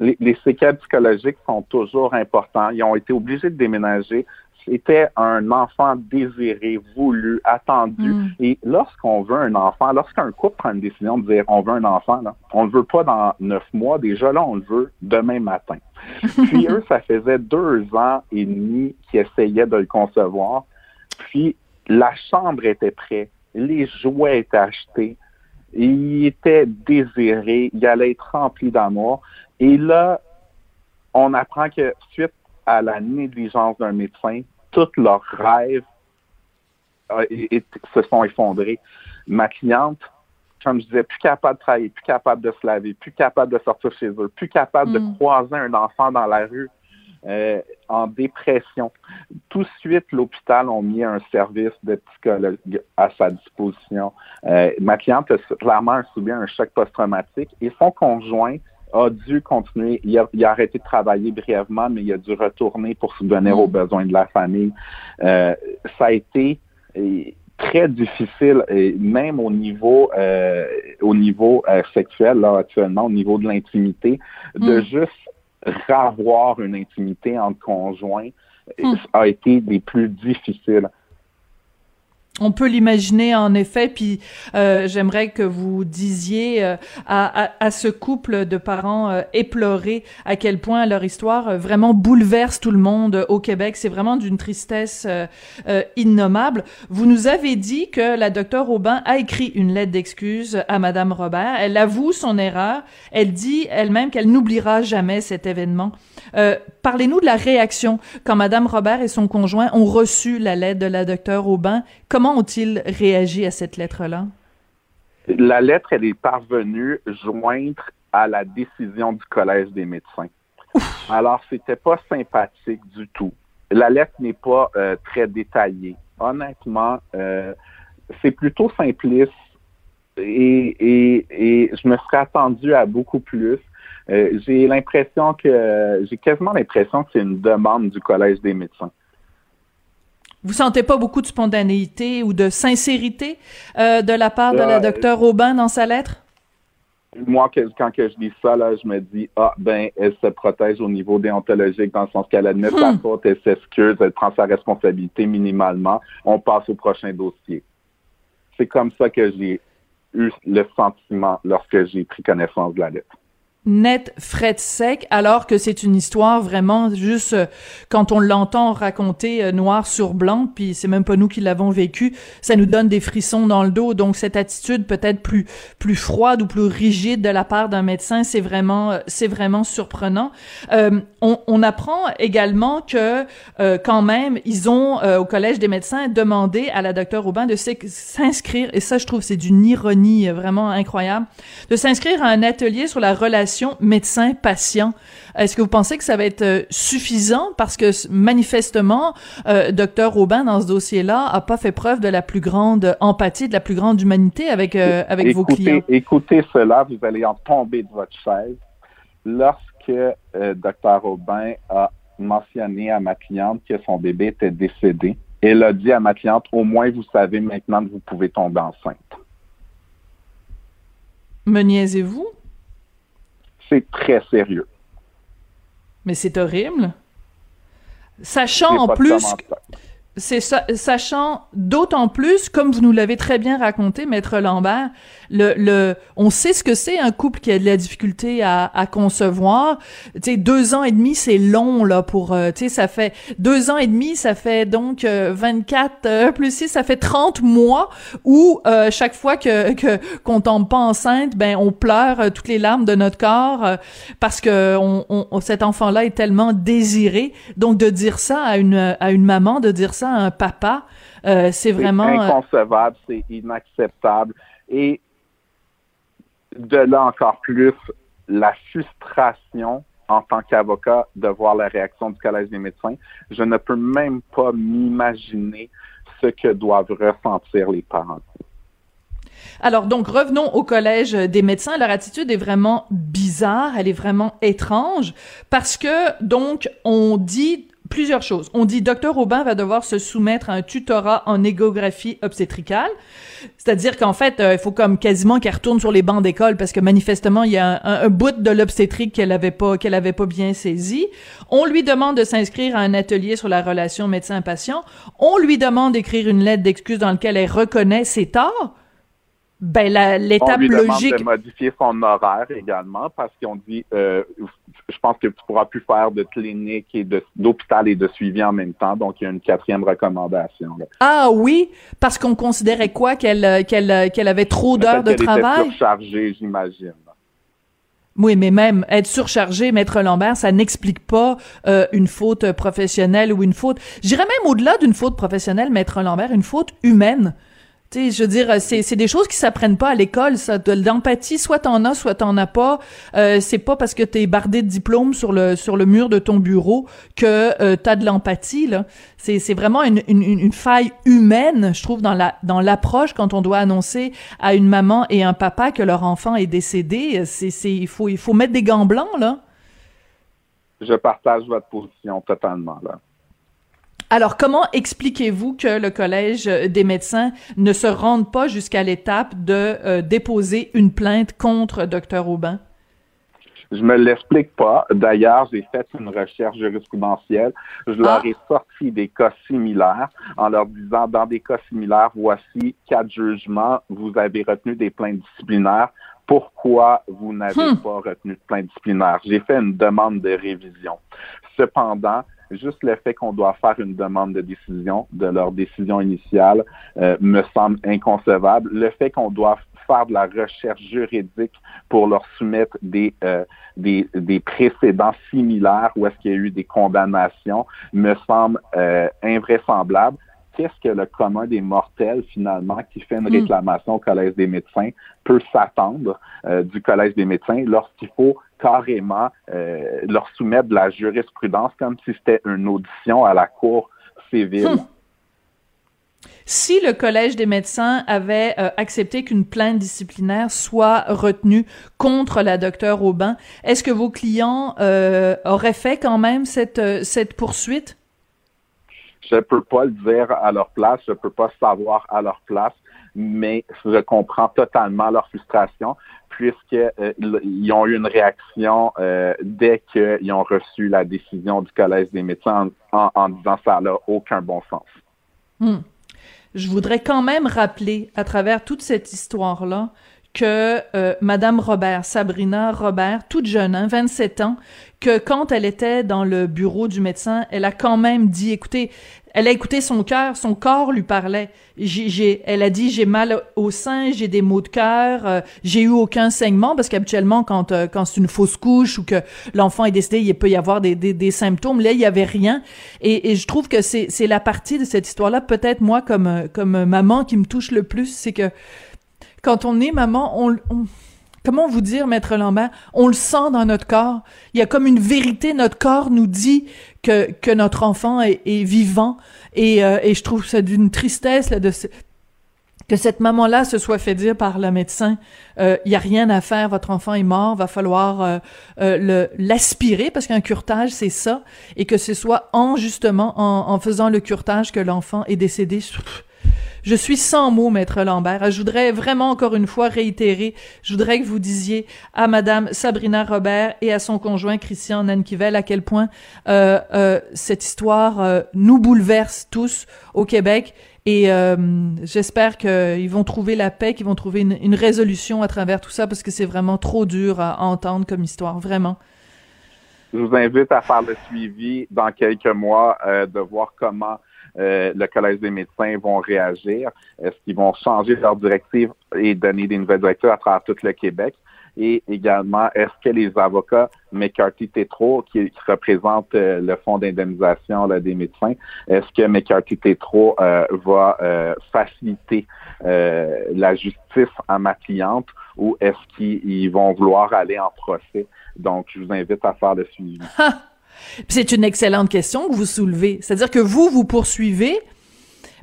Les, les séquelles psychologiques sont toujours importantes. Ils ont été obligés de déménager. C'était un enfant désiré, voulu, attendu. Mm. Et lorsqu'on veut un enfant, lorsqu'un couple prend une décision de dire on veut un enfant, là, on ne le veut pas dans neuf mois. Déjà là, on le veut demain matin. Puis eux, ça faisait deux ans et demi qu'ils essayaient de le concevoir. Puis la chambre était prête, les jouets étaient achetés, il était désiré, il allait être rempli d'amour. Et là, on apprend que suite à la négligence d'un médecin, tous leurs rêves euh, et- et- se sont effondrés. Ma cliente, comme je disais, plus capable de travailler, plus capable de se laver, plus capable de sortir chez eux, plus capable de Mm. croiser un enfant dans la rue, euh, en dépression. Tout de suite, l'hôpital ont mis un service de psychologue à sa disposition. Euh, ma cliente a clairement subi un choc post-traumatique et son conjoint a dû continuer. Il a, il a arrêté de travailler brièvement, mais il a dû retourner pour subvenir Mm. aux besoins de la famille. Euh, ça a été euh, très difficile, et même au niveau euh, au niveau euh, sexuel là actuellement, au niveau de l'intimité, de Mm. juste ravoir une intimité entre conjoints Mm. a été des plus difficiles. On peut l'imaginer en effet, puis euh, j'aimerais que vous disiez euh, à, à, à ce couple de parents euh, éplorés à quel point leur histoire euh, vraiment bouleverse tout le monde au Québec. C'est vraiment d'une tristesse euh, euh, innommable. Vous nous avez dit que la docteure Aubin a écrit une lettre d'excuse à Madame Robert. Elle avoue son erreur. Elle dit elle-même qu'elle n'oubliera jamais cet événement. Parlez-nous de la réaction quand Madame Robert et son conjoint ont reçu la lettre de la docteure Aubin. Ont-ils réagi à cette lettre-là? La lettre, elle est parvenue joindre à la décision du Collège des médecins. Alors, c'était pas sympathique du tout. La lettre n'est pas euh, très détaillée. Honnêtement, euh, c'est plutôt simpliste et, et, et je me serais attendu à beaucoup plus. Euh, j'ai l'impression que j'ai quasiment l'impression que c'est une demande du Collège des médecins. Vous sentez pas beaucoup de spontanéité ou de sincérité euh, de la part de la Euh, docteure Aubin dans sa lettre? Moi, que, quand que je lis ça, là, je me dis, ah, ben, elle se protège au niveau déontologique dans le sens qu'elle admet sa Hmm. faute, elle s'excuse, elle prend sa responsabilité minimalement. On passe au prochain dossier. C'est comme ça que j'ai eu le sentiment lorsque j'ai pris connaissance de la lettre net, fret sec, alors que c'est une histoire vraiment juste euh, quand on l'entend raconter euh, noir sur blanc, puis c'est même pas nous qui l'avons vécu, ça nous donne des frissons dans le dos. Donc cette attitude peut-être plus plus froide ou plus rigide de la part d'un médecin, c'est vraiment euh, c'est vraiment surprenant. On, on, apprend également que quand même ils ont au collège des médecins demandé à la docteure Aubin de s'inscrire et ça je trouve c'est d'une ironie vraiment incroyable de s'inscrire à un atelier sur la relation médecin-patient. Est-ce que vous pensez que ça va être euh, suffisant? Parce que manifestement, euh, docteur Aubin dans ce dossier-là a pas fait preuve de la plus grande empathie, de la plus grande humanité avec euh, avec vos clients. Écoutez cela, vous allez en tomber de votre chaise. Lorsque docteur Aubin a mentionné à ma cliente que son bébé était décédé, elle a dit à ma cliente, au moins vous savez maintenant que vous pouvez tomber enceinte. Me niaisez-vous? c'est très sérieux. Mais c'est horrible. Sachant en plus, c'est sachant d'autant plus, comme vous nous l'avez très bien raconté, maître Lambert, le, le, on sait ce que c'est un couple qui a de la difficulté à, à concevoir. Tu sais, deux ans et demi, c'est long là pour. Euh, tu sais, ça fait deux ans et demi, ça fait donc 24 euh, euh, plus 6, ça fait 30 mois où chaque fois que que qu'on tombe pas enceinte, ben on pleure toutes les larmes de notre corps parce que on, on, cet enfant-là est tellement désiré. Donc de dire ça à une à une maman, de dire ça à un papa, c'est vraiment inconcevable, c'est inacceptable et de là encore plus la frustration en tant qu'avocat de voir la réaction du Collège des médecins. Je ne peux même pas m'imaginer ce que doivent ressentir les parents. Alors donc revenons au collège des médecins. Leur attitude est vraiment bizarre, elle est vraiment étrange parce que donc on dit plusieurs choses. On dit docteur Aubin va devoir se soumettre à un tutorat en échographie obstétricale, c'est-à-dire qu'en fait, euh, il faut comme quasiment qu'elle retourne sur les bancs d'école parce que manifestement il y a un, bout de l'obstétrique qu'elle avait pas qu'elle avait pas bien saisi. On lui demande de s'inscrire à un atelier sur la relation médecin-patient. On lui demande d'écrire une lettre d'excuse dans laquelle elle reconnaît ses torts. Ben l'étape logique. de modifier son horaire également parce qu'on dit, euh, je pense que tu pourras plus faire de clinique et d'hôpital et de suivi en même temps. Donc il y a une quatrième recommandation. Ah oui, parce qu'on considérait quoi qu'elle euh, qu'elle euh, qu'elle avait trop d'heures de travail. Était surchargée, j'imagine. Oui, mais même être surchargé, maître Lambert, ça n'explique pas une faute professionnelle ou une faute. J'irais même au-delà d'une faute professionnelle, maître Lambert, une faute humaine. Tu sais, je veux dire, c'est, des choses qui s'apprennent pas à l'école, ça. De l'empathie, soit t'en as, soit t'en as pas. Euh, c'est pas parce que t'es bardé de diplômes sur le sur le mur de ton bureau que euh, t'as de l'empathie, là. C'est, c'est vraiment une, une, une, faille humaine, je trouve, dans la dans l'approche quand on doit annoncer à une maman et un papa que leur enfant est décédé. C'est, c'est il faut il faut mettre des gants blancs, là. Je partage votre position totalement, là. Alors, comment expliquez-vous que le Collège des médecins ne se rende pas jusqu'à l'étape de euh, déposer une plainte contre Dr Aubin? Je me l'explique pas. D'ailleurs, j'ai fait une recherche jurisprudentielle. Je leur ah. ai sorti des cas similaires en leur disant, dans des cas similaires, voici quatre jugements. Vous avez retenu des plaintes disciplinaires. Pourquoi vous n'avez hmm. pas retenu de plainte disciplinaire? J'ai fait une demande de révision. Cependant, juste le fait qu'on doit faire une demande de décision de leur décision initiale euh, me semble inconcevable. Le fait qu'on doit faire de la recherche juridique pour leur soumettre des, euh, des, des, précédents similaires où est-ce qu'il y a eu des condamnations me semble euh, invraisemblable qu'est-ce que le commun des mortels, finalement, qui fait une hmm. réclamation au Collège des médecins, peut s'attendre du Collège des médecins lorsqu'il faut carrément euh, leur soumettre de la jurisprudence comme si c'était une audition à la Cour civile? Hmm. Si le Collège des médecins avait euh, accepté qu'une plainte disciplinaire soit retenue contre la docteure Aubin, est-ce que vos clients euh, auraient fait quand même cette, cette poursuite? Je peux pas le dire à leur place, je peux pas savoir à leur place, mais je comprends totalement leur frustration puisqu'ils euh, ont eu une réaction euh, dès qu'ils ont reçu la décision du Collège des médecins en, disant ça n'a aucun bon sens. Hmm. je voudrais quand même rappeler à travers toute cette histoire-là que euh, Madame Robert, Sabrina Robert, toute jeune, hein, 27 ans, que quand elle était dans le bureau du médecin, elle a quand même dit, écoutez, elle a écouté son cœur, son corps lui parlait. J'ai, elle a dit j'ai mal au sein, j'ai des maux de cœur, euh, j'ai eu aucun saignement parce qu'habituellement quand euh, quand c'est une fausse couche ou que l'enfant est décédé, il peut y avoir des, des, des symptômes. Là, il y avait rien. Et, et je trouve que c'est c'est la partie de cette histoire-là, peut-être moi comme comme maman qui me touche le plus, c'est que quand on est maman, on, comment vous dire, maître Lambert, on le sent dans notre corps. Il y a comme une vérité, notre corps nous dit que, que notre enfant est, vivant. Et, euh, et je trouve ça d'une tristesse là, de que cette maman-là se soit fait dire par le médecin, euh, il y a rien à faire, votre enfant est mort, va falloir euh, le l'aspirer parce qu'un curtage c'est ça, et que ce soit en justement en, en faisant le curtage que l'enfant est décédé. Je suis sans mots, maître Lambert. Je voudrais vraiment encore une fois réitérer, je voudrais que vous disiez à madame Sabrina Robert et à son conjoint Christian Nankivel à quel point euh, euh, cette histoire euh, nous bouleverse tous au Québec et j'espère qu'ils vont trouver la paix, qu'ils vont trouver une, résolution à travers tout ça parce que c'est vraiment trop dur à entendre comme histoire, vraiment. Je vous invite à faire le suivi dans quelques mois, de voir comment euh, le Collège des médecins vont réagir? Est-ce qu'ils vont changer leur directive et donner des nouvelles directives à travers tout le Québec? Et également, est-ce que les avocats McCarthy Tétro, qui, représente euh, le fonds d'indemnisation des médecins, est-ce que McCarthy Tétro euh, va faciliter la justice à ma cliente ou est-ce qu'ils vont vouloir aller en procès? Donc, je vous invite à faire le suivi. C'est une excellente question que vous soulevez. C'est-à-dire que vous, vous poursuivez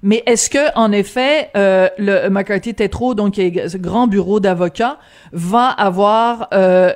mais est-ce que, en effet, euh, le McCarthy Tetro, donc grand bureau d'avocats, va avoir euh,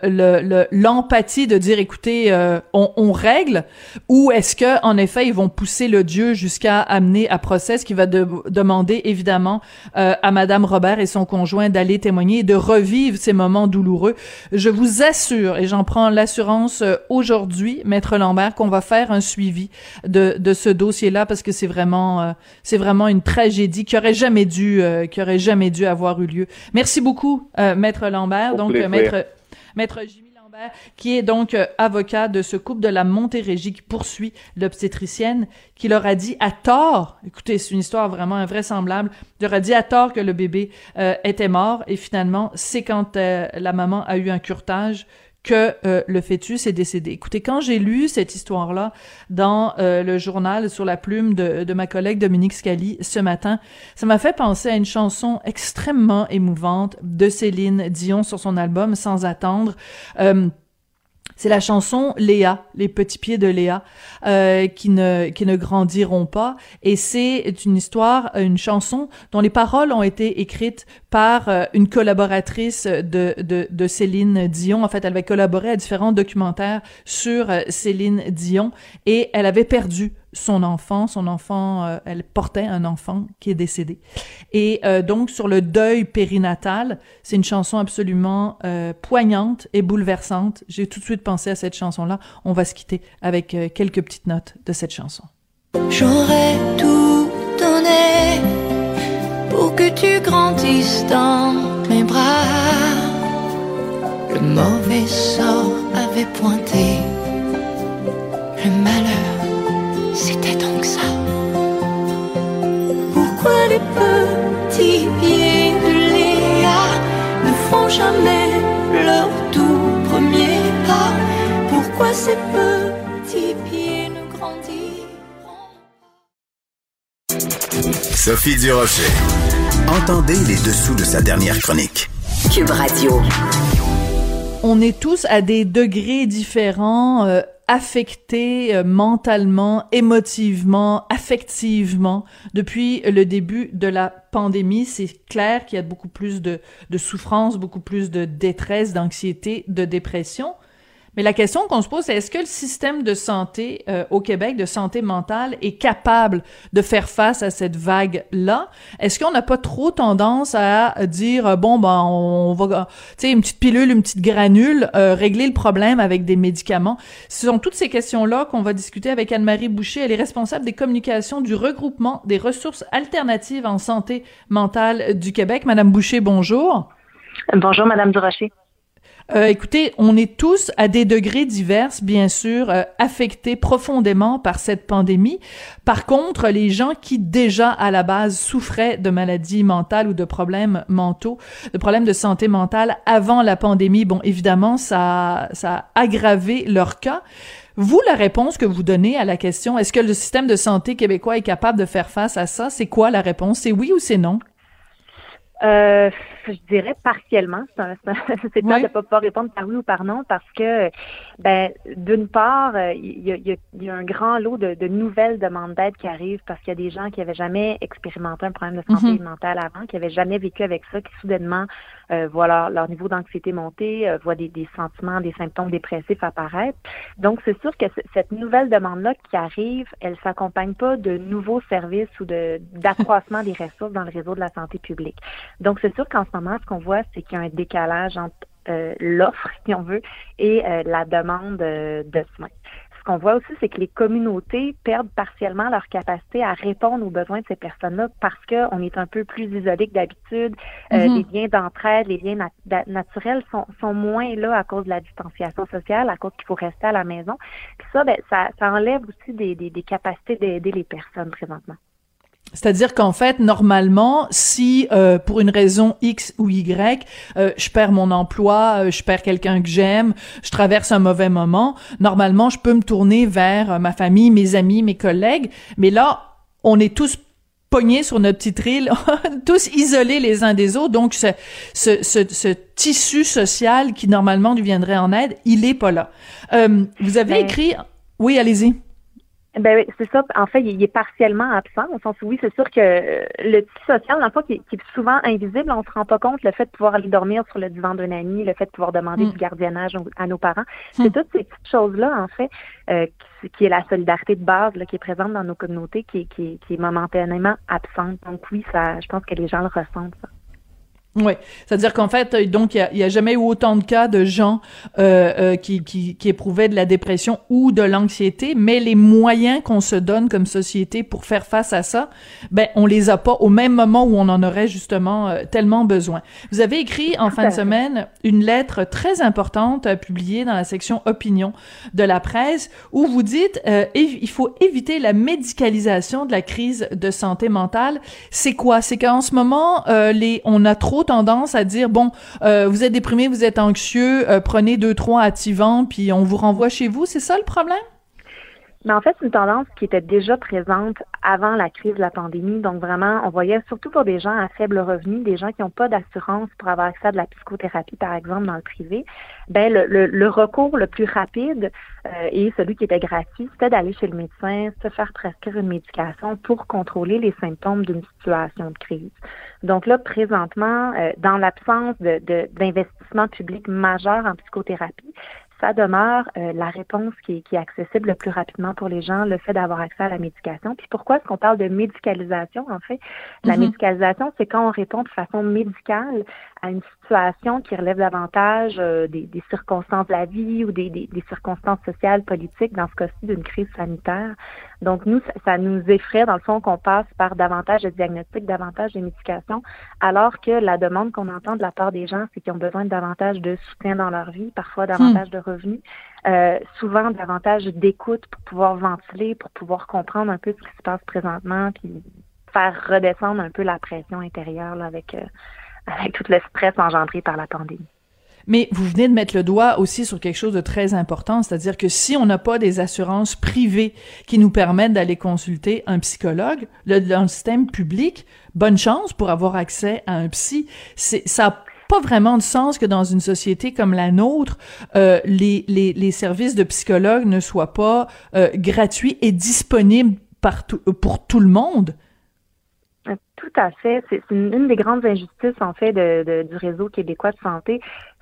l'empathie de dire, écoutez, euh, on, on, règle, ou est-ce que, en effet, ils vont pousser le dieu jusqu'à amener à procès, ce qui va demander évidemment euh, à Madame Robert et son conjoint d'aller témoigner et de revivre ces moments douloureux. Je vous assure, et j'en prends l'assurance euh, aujourd'hui, Maître Lambert, qu'on va faire un suivi de, de ce dossier-là parce que c'est vraiment, c'est vraiment une tragédie qui aurait jamais dû, euh, qui aurait jamais dû avoir eu lieu. Merci beaucoup, euh, Maître Lambert. donc, euh, Maître, Maître Jimmy Lambert, qui est donc avocat de ce couple de la Montérégie qui poursuit l'obstétricienne, qui leur a dit à tort, écoutez, c'est une histoire vraiment invraisemblable, leur a dit à tort que le bébé était mort, et finalement, c'est quand la maman a eu un curtage que euh, le fœtus est décédé. Écoutez, quand j'ai lu cette histoire-là dans euh, le journal sur la plume de, de ma collègue Dominique Scali ce matin, ça m'a fait penser à une chanson extrêmement émouvante de Céline Dion sur son album Sans attendre. Euh, c'est la chanson Léa, les petits pieds de Léa, euh, qui ne qui ne grandiront pas. Et c'est une histoire, une chanson dont les paroles ont été écrites par euh, une collaboratrice de, de, Céline Dion. En fait, elle avait collaboré à différents documentaires sur euh, Céline Dion et elle avait perdu son enfant, son enfant, euh, elle portait un enfant qui est décédé. Et euh, donc sur le deuil périnatal, c'est une chanson absolument euh, poignante et bouleversante. J'ai tout de suite pensé à cette chanson-là. On va se quitter avec quelques petites notes de cette chanson. J'aurais tout donné pour que tu grandisses dans mes bras. Le mauvais sort avait pointé le malheur c'était donc ça. Pourquoi les petits pieds de Léa ne font jamais leur tout premier pas? Pourquoi ces petits pieds ne grandiront Sophie Durocher. Entendez les dessous de sa dernière chronique. Cube Radio. On est tous à des degrés différents. Euh, affecté euh, mentalement, émotivement, affectivement depuis le début de la pandémie. C'est clair qu'il y a beaucoup plus de, de souffrance, beaucoup plus de détresse, d'anxiété, de dépression. Mais la question qu'on se pose, c'est est-ce que le système de santé euh, au Québec, de santé mentale, est capable de faire face à cette vague-là? Est-ce qu'on n'a pas trop tendance à dire, euh, bon, ben, on va, tu sais, une petite pilule, une petite granule, euh, régler le problème avec des médicaments? Ce sont toutes ces questions-là qu'on va discuter avec Anne-Marie Boucher. Elle est responsable des communications du regroupement des ressources alternatives en santé mentale du Québec. Madame Boucher, bonjour. Bonjour, Madame Durocher. Euh, écoutez, on est tous à des degrés divers, bien sûr, euh, affectés profondément par cette pandémie. Par contre, les gens qui déjà à la base souffraient de maladies mentales ou de problèmes mentaux, de problèmes de santé mentale avant la pandémie, bon, évidemment, ça, ça a aggravé leur cas. Vous, la réponse que vous donnez à la question, est-ce que le système de santé québécois est capable de faire face à ça? C'est quoi la réponse? C'est oui ou c'est non? Euh, je dirais partiellement. C'est pas de pas pouvoir répondre par oui ou par non parce que, ben, d'une part, euh, il y a, un grand lot de, nouvelles demandes d'aide qui arrivent parce qu'il y a des gens qui avaient jamais expérimenté un problème de santé mhm. mentale avant, qui avaient jamais vécu avec ça, qui soudainement euh, leur, niveau d'anxiété monter, euh, voient des, des, sentiments, des symptômes dépressifs apparaître. Donc, c'est sûr que cette nouvelle demande-là qui arrive, elle s'accompagne pas de nouveaux services ou de d'accroissement des ressources dans le réseau de la santé publique. Donc, c'est sûr qu'en ce moment, ce qu'on voit, c'est qu'il y a un décalage entre euh, l'offre, si on veut, et euh, la demande euh, de soins. Ce qu'on voit aussi, c'est que les communautés perdent partiellement leur capacité à répondre aux besoins de ces personnes-là parce qu'on est un peu plus isolé que d'habitude. Mm-hmm. les liens d'entraide, les liens naturels sont, sont, moins là à cause de la distanciation sociale, à cause qu'il faut rester à la maison. Puis ça, ben, ça, ça enlève aussi des, des, des capacités d'aider les personnes présentement. C'est-à-dire qu'en fait, normalement, si euh, pour une raison X ou Y, euh, je perds mon emploi, euh, je perds quelqu'un que j'aime, je traverse un mauvais moment, normalement, je peux me tourner vers ma famille, mes amis, mes collègues. Mais là, on est tous pognés sur notre petite île, tous isolés les uns des autres. Donc, ce, ce, ce, ce, tissu social qui normalement nous viendrait en aide, il est pas là. vous avez ben écrit... Oui, allez-y. Ben c'est ça. En fait, il est partiellement absent. Au sens où oui, c'est sûr que euh, le tissu social, dans le qui, est souvent invisible, on se rend pas compte le fait de pouvoir aller dormir sur le divan d'un ami, le fait de pouvoir demander hmm. du gardiennage à nos parents. Hmm. C'est toutes ces petites choses-là, en fait, euh, qui, est la solidarité de base là, qui est présente dans nos communautés, qui, qui, qui est momentanément absente. Donc oui, ça, je pense que les gens le ressentent. Ça. Oui, c'est-à-dire qu'en fait, euh, donc il y, a, jamais eu autant de cas de gens euh, euh, qui, qui, qui, éprouvaient de la dépression ou de l'anxiété, mais les moyens qu'on se donne comme société pour faire face à ça, ben on les a pas au même moment où on en aurait justement euh, tellement besoin. Vous avez écrit en fin de semaine une lettre très importante publiée dans la section opinion de la presse où vous dites il faut éviter la médicalisation de la crise de santé mentale. C'est quoi? C'est qu'en ce moment les on a trop tendance à dire bon, euh, vous êtes déprimé, vous êtes anxieux, euh, prenez deux trois activants puis on vous renvoie chez vous. C'est ça le problème? Mais en fait, c'est une tendance qui était déjà présente avant la crise de la pandémie. Donc vraiment, on voyait surtout pour des gens à faible revenu, des gens qui n'ont pas d'assurance pour avoir accès à de la psychothérapie, par exemple, dans le privé, ben le, le, recours le plus rapide euh, et celui qui était gratuit, c'était d'aller chez le médecin, se faire prescrire une médication pour contrôler les symptômes d'une situation de crise. Donc là, présentement, euh, dans l'absence d'investissement de, public majeur en psychothérapie, ça demeure euh, la réponse qui est, accessible le plus rapidement pour les gens, le fait d'avoir accès à la médication. Puis pourquoi est-ce qu'on parle de médicalisation, en fait? La mm-hmm. médicalisation, c'est quand on répond de façon médicale à une situation qui relève davantage euh, des, des, circonstances de la vie ou des, des, des circonstances sociales, politiques, dans ce cas-ci d'une crise sanitaire. Donc, nous, ça, nous effraie, dans le fond, qu'on passe par davantage de diagnostics, davantage de médications, alors que la demande qu'on entend de la part des gens, c'est qu'ils ont besoin de davantage de soutien dans leur vie, parfois davantage hmm. de revenus, euh, souvent davantage d'écoute pour pouvoir ventiler, pour pouvoir comprendre un peu ce qui se passe présentement, puis faire redescendre un peu la pression intérieure avec, euh, avec tout le stress engendré par la pandémie. Mais vous venez de mettre le doigt aussi sur quelque chose de très important, c'est-à-dire que si on n'a pas des assurances privées qui nous permettent d'aller consulter un psychologue, le, système public, bonne chance pour avoir accès à un psy. Ça pas vraiment de sens que dans une société comme la nôtre, euh, les, les, les, services de psychologue ne soient pas euh, gratuits et disponibles partout, pour tout le monde. Tout à fait. C'est une, des grandes injustices, en fait, de, de, du réseau québécois de santé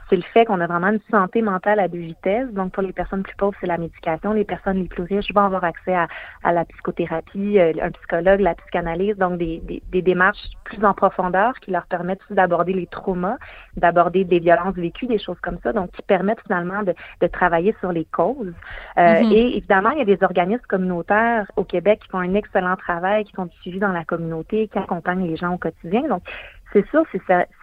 c'est le fait qu'on a vraiment une santé mentale à deux vitesses. Donc, pour les personnes plus pauvres, c'est la médication. Les personnes les plus riches vont avoir accès à, à la psychothérapie, euh, un psychologue, la psychanalyse, donc des, des, des, démarches plus en profondeur qui leur permettent d'aborder les traumas, d'aborder des violences vécues, des choses comme ça, donc qui permettent finalement de, de travailler sur les causes. Euh, mm-hmm. Et évidemment, il y a des organismes communautaires au Québec qui font un excellent travail, qui font du suivi dans la communauté, qui accompagnent les gens au quotidien. Donc, c'est sûr,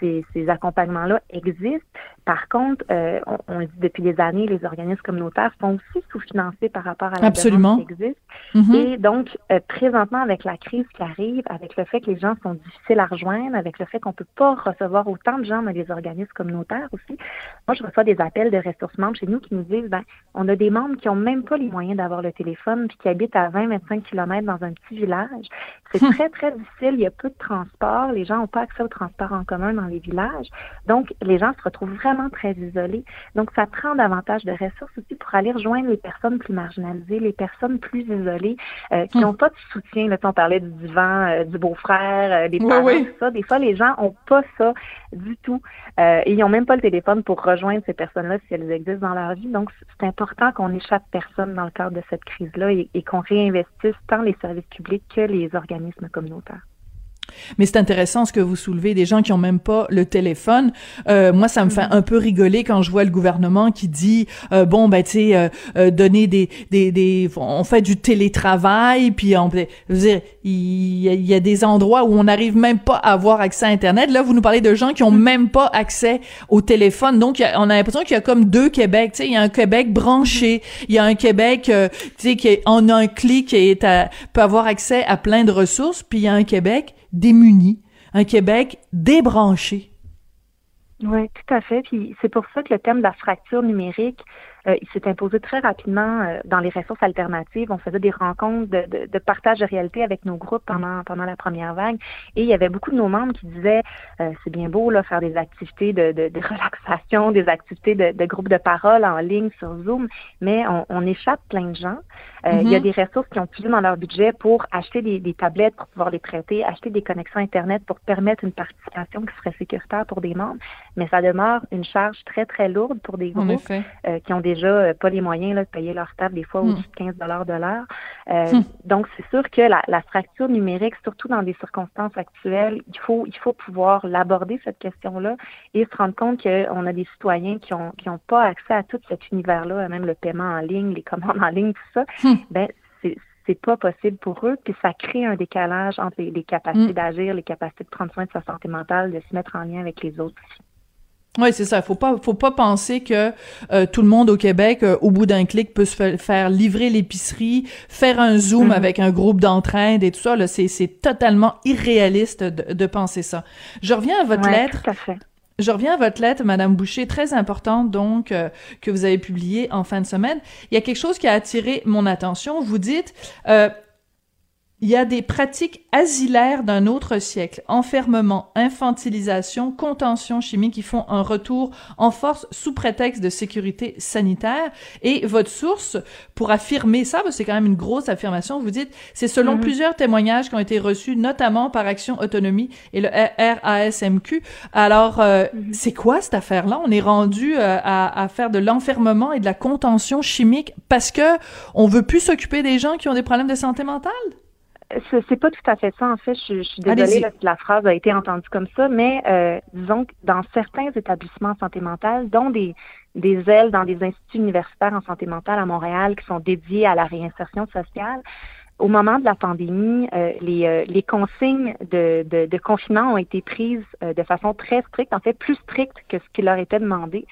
ces, ces accompagnements-là existent. Par contre, euh, on, on, dit depuis des années, les organismes communautaires sont aussi sous-financés par rapport à la Absolument. demande qui existe. Mhm. Et donc, euh, présentement, avec la crise qui arrive, avec le fait que les gens sont difficiles à rejoindre, avec le fait qu'on peut pas recevoir autant de gens dans les organismes communautaires aussi, moi, je reçois des appels de ressources membres chez nous qui nous disent, ben, on a des membres qui ont même pas les moyens d'avoir le téléphone, puis qui habitent à 20-25 km dans un petit village. C'est Hum. très, très difficile. Il y a peu de transport. Les gens n'ont pas accès au transport en commun dans les villages. Donc, les gens se retrouvent vraiment très isolés. Donc, ça prend davantage de ressources aussi pour aller rejoindre les personnes plus marginalisées, les personnes plus isolées, euh, qui Hum. n'ont pas de soutien. Là, on parlait du divan, euh, du beau-frère, euh, des parents, oui. tout ça. Des fois, les gens ont pas ça du tout. Et ils n'ont même pas le téléphone pour rejoindre ces personnes-là si elles existent dans leur vie. Donc, c'est important qu'on échappe personne dans le cadre de cette crise-là et, et qu'on réinvestisse tant les services publics que les organismes communautaires. Mais c'est intéressant ce que vous soulevez, des gens qui ont même pas le téléphone. Euh, moi, ça me fait un peu rigoler quand je vois le gouvernement qui dit euh, bon ben tu sais euh, euh, donner des, des des on fait du télétravail puis on je veux dire il y, a, il y a des endroits où on n'arrive même pas à avoir accès à internet. Là, vous nous parlez de gens qui ont même pas accès au téléphone. Donc a- on a l'impression qu'il y a comme deux Québec, tu sais, il y a un Québec branché, il y a un Québec euh, tu sais qui est en un clic et est à- peut avoir accès à plein de ressources, puis il y a un Québec démuni, un Québec débranché. Oui, tout à fait. Puis c'est pour ça que le thème de la fracture numérique, euh, il s'est imposé très rapidement euh, dans les ressources alternatives. On faisait des rencontres de, de, de partage de réalité avec nos groupes pendant pendant la première vague, et il y avait beaucoup de nos membres qui disaient euh, c'est bien beau là faire des activités de, de, de relaxation, des activités de, de groupes de parole en ligne sur Zoom, mais on, on échappe plein de gens. Euh, Il y a des ressources qui ont puisé dans leur budget pour acheter des, des tablettes pour pouvoir les prêter, acheter des connexions Internet pour permettre une participation qui serait sécuritaire pour des membres, mais ça demeure une charge très, très lourde pour des groupes euh, qui ont déjà euh, pas les moyens là, de payer leur table des fois Hmm. au-dessus de 15 dollars de l'heure. Euh, Hmm. Donc, c'est sûr que la, la fracture numérique, surtout dans des circonstances actuelles, il faut, il faut pouvoir l'aborder, cette question-là, et se rendre compte qu'on a des citoyens qui ont, qui ont pas accès à tout cet univers-là, même le paiement en ligne, les commandes en ligne, tout ça. Hmm. Ben, c'est c'est pas possible pour eux, puis ça crée un décalage entre les, les capacités d'agir, les capacités de prendre soin de sa santé mentale, de se mettre en lien avec les autres. Oui, c'est ça. Faut pas, faut pas penser que euh, tout le monde au Québec, euh, au bout d'un clic, peut se fa- faire livrer l'épicerie, faire un zoom Mhm. avec un groupe d'entraide et tout ça. Là, c'est, c'est totalement irréaliste de, de penser ça. Je reviens à votre Ouais, lettre. Tout à fait. Je reviens à votre lettre, Madame Boucher, très importante donc euh, que vous avez publiée en fin de semaine. Il y a quelque chose qui a attiré mon attention. Vous dites euh, il y a des pratiques asilaires d'un autre siècle, enfermement, infantilisation, contention chimique qui font un retour en force sous prétexte de sécurité sanitaire. Et votre source, pour affirmer ça, c'est quand même une grosse affirmation, vous dites, c'est selon Mhm. plusieurs témoignages qui ont été reçus, notamment par Action Autonomie et le RASMQ. Alors, euh, c'est quoi cette affaire-là? On est rendu euh, à, à faire de l'enfermement et de la contention chimique parce que on veut plus s'occuper des gens qui ont des problèmes de santé mentale? C'est pas tout à fait ça, en fait. Je, je suis désolée là, si la phrase a été entendue comme ça, mais euh, disons que dans certains établissements en santé mentale, dont des, des ailes dans des instituts universitaires en santé mentale à Montréal qui sont dédiés à la réinsertion sociale, au moment de la pandémie, euh, les, euh, les consignes de, de, de confinement ont été prises euh, de façon très stricte, en fait plus stricte que ce qui leur était demandé.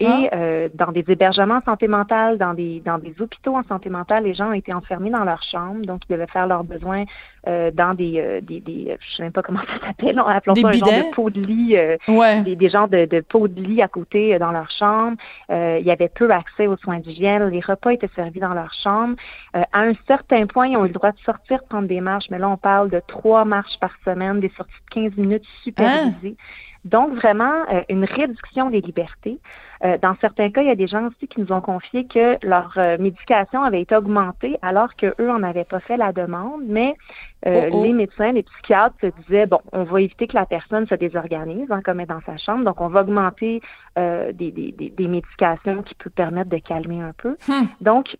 Et Ah. dans des hébergements en santé mentale, dans des dans des hôpitaux en santé mentale, les gens ont été enfermés dans leur chambre, donc ils devaient faire leurs besoins dans des, des, des je sais même pas comment ça s'appelle, on appelons Des ça un genre de pot de lit, Ouais. des, des genres de, de pots de lit à côté dans leur chambre. Il y avait peu accès aux soins d'hygiène. Les repas étaient servis dans leur chambre. À un certain point, ils ont eu le droit de sortir prendre des marches, mais là, on parle de trois marches par semaine, des sorties de 15 minutes supervisées. Donc, vraiment, euh, une réduction des libertés. Euh, dans certains cas, il y a des gens aussi qui nous ont confié que leur euh, médication avait été augmentée alors qu'eux n'en avaient pas fait la demande, mais euh, Oh, oh. les médecins, les psychiatres se disaient, bon, on va éviter que la personne se désorganise hein, comme elle est dans sa chambre, donc on va augmenter euh, des, des, des, des médications qui peuvent permettre de calmer un peu. Hmm. Donc,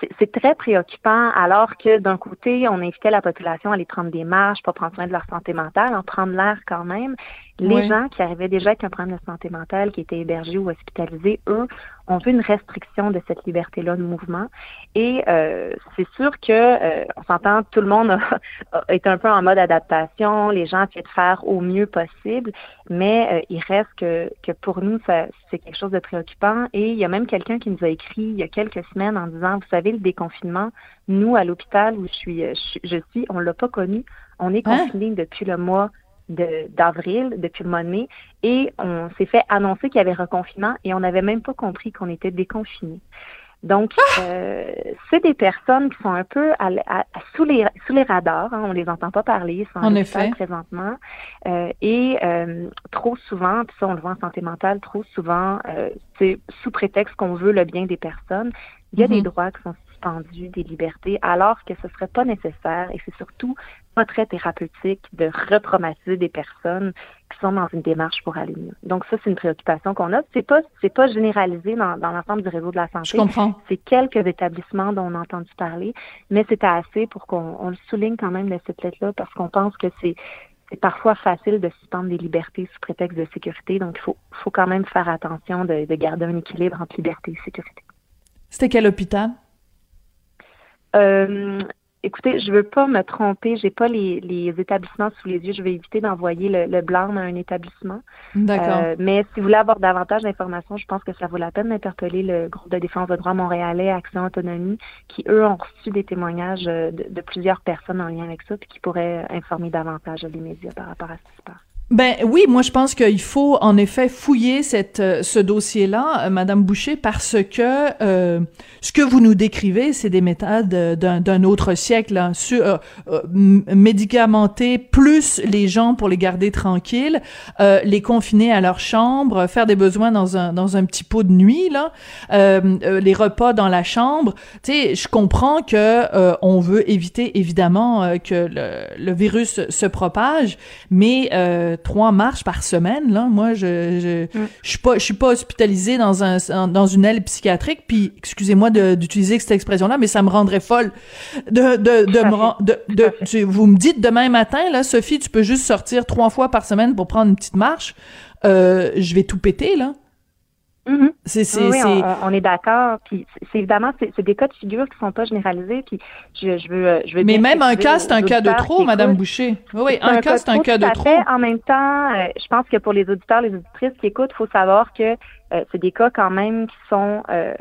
c'est- très préoccupant alors que d'un côté, on invitait la population à aller prendre des marches, pas prendre soin de leur santé mentale, en prendre l'air quand même. Les Oui. gens qui arrivaient déjà avec un problème de santé mentale, qui étaient hébergés ou hospitalisés, eux, ont vu une restriction de cette liberté-là de mouvement. Et euh, c'est sûr que, euh, on s'entend, tout le monde a, est un peu en mode adaptation, les gens essaient de faire au mieux possible, mais euh, il reste que, que pour nous, c'est quelque chose de préoccupant. Et il y a même quelqu'un qui nous a écrit il y a quelques semaines en disant, vous savez, le déconfinement, nous, à l'hôpital où je suis, euh, je, suis- je suis, on l'a pas connu. On est Hein? confinés depuis le mois de- d'avril, depuis le mois de mai, et on s'est fait annoncer qu'il y avait reconfinement et on n'avait même pas compris qu'on était déconfinés. Donc, Ah! euh, c'est des personnes qui sont un peu à à- sous, les, sous les radars. Hein, on les entend pas parler, ils sont En effet. présentement. Euh, et euh, trop souvent, puis ça on le voit en santé mentale, trop souvent, euh, c'est sous prétexte qu'on veut le bien des personnes, il y a des droits qui sont suspendus, des libertés, alors que ce serait pas nécessaire et c'est surtout pas très thérapeutique de retraumatiser des personnes qui sont dans une démarche pour aller mieux. Donc ça, c'est une préoccupation qu'on a. C'est pas, c'est pas généralisé dans, dans l'ensemble du réseau de la santé. Je comprends. C'est quelques établissements dont on a entendu parler, mais c'était assez pour qu'on on le souligne quand même de cette lettre-là parce qu'on pense que c'est c'est parfois facile de suspendre des libertés sous prétexte de sécurité. Donc, il faut, faut quand même faire attention de, de garder un équilibre entre liberté et sécurité. C'était quel hôpital? Euh, écoutez, je veux pas me tromper. J'ai pas les, les établissements sous les yeux. Je vais éviter d'envoyer le, le blâme à un établissement. D'accord. Euh, mais si vous voulez avoir davantage d'informations, je pense que ça vaut la peine d'interpeller le groupe de défense de droits montréalais Action Autonomie, qui eux ont reçu des témoignages euh, de, de plusieurs personnes en lien avec ça, puis qui pourraient informer davantage les médias par rapport à ce qui se passe. Ben oui, moi je pense qu'il faut en effet fouiller cette euh, ce dossier-là, euh, Madame Boucher, parce que euh, ce que vous nous décrivez, c'est des méthodes euh, d'un autre siècle, hein, sur, médicamenter plus les gens pour les garder tranquilles, les confiner à leur chambre, faire des besoins dans un dans un petit pot de nuit là, les repas dans la chambre. Tu sais, je comprends que on veut éviter évidemment que le, le virus se propage, mais euh, trois marches par semaine là, moi je je, Mm. je suis pas je suis pas hospitalisée dans un dans une aile psychiatrique, puis excusez-moi d'utiliser cette expression là, mais ça me rendrait folle de de de me de, de tu- vous me dites demain matin là, Sophie, tu peux juste sortir trois fois par semaine pour prendre une petite marche, euh, je vais tout péter là. Mhm. C'est on, on- on est d'accord. Puis c'est- évidemment c'est des cas de figure qui sont pas généralisés. Puis je, je veux je veux Mais même un cas, c'est un cas de trop, Madame. Boucher. Oui, oui, un cas, c'est un cas de trop. fait. En même temps, euh, je pense que pour les auditeurs, les auditrices qui écoutent, il faut savoir que euh, c'est des cas quand même qui sont euh,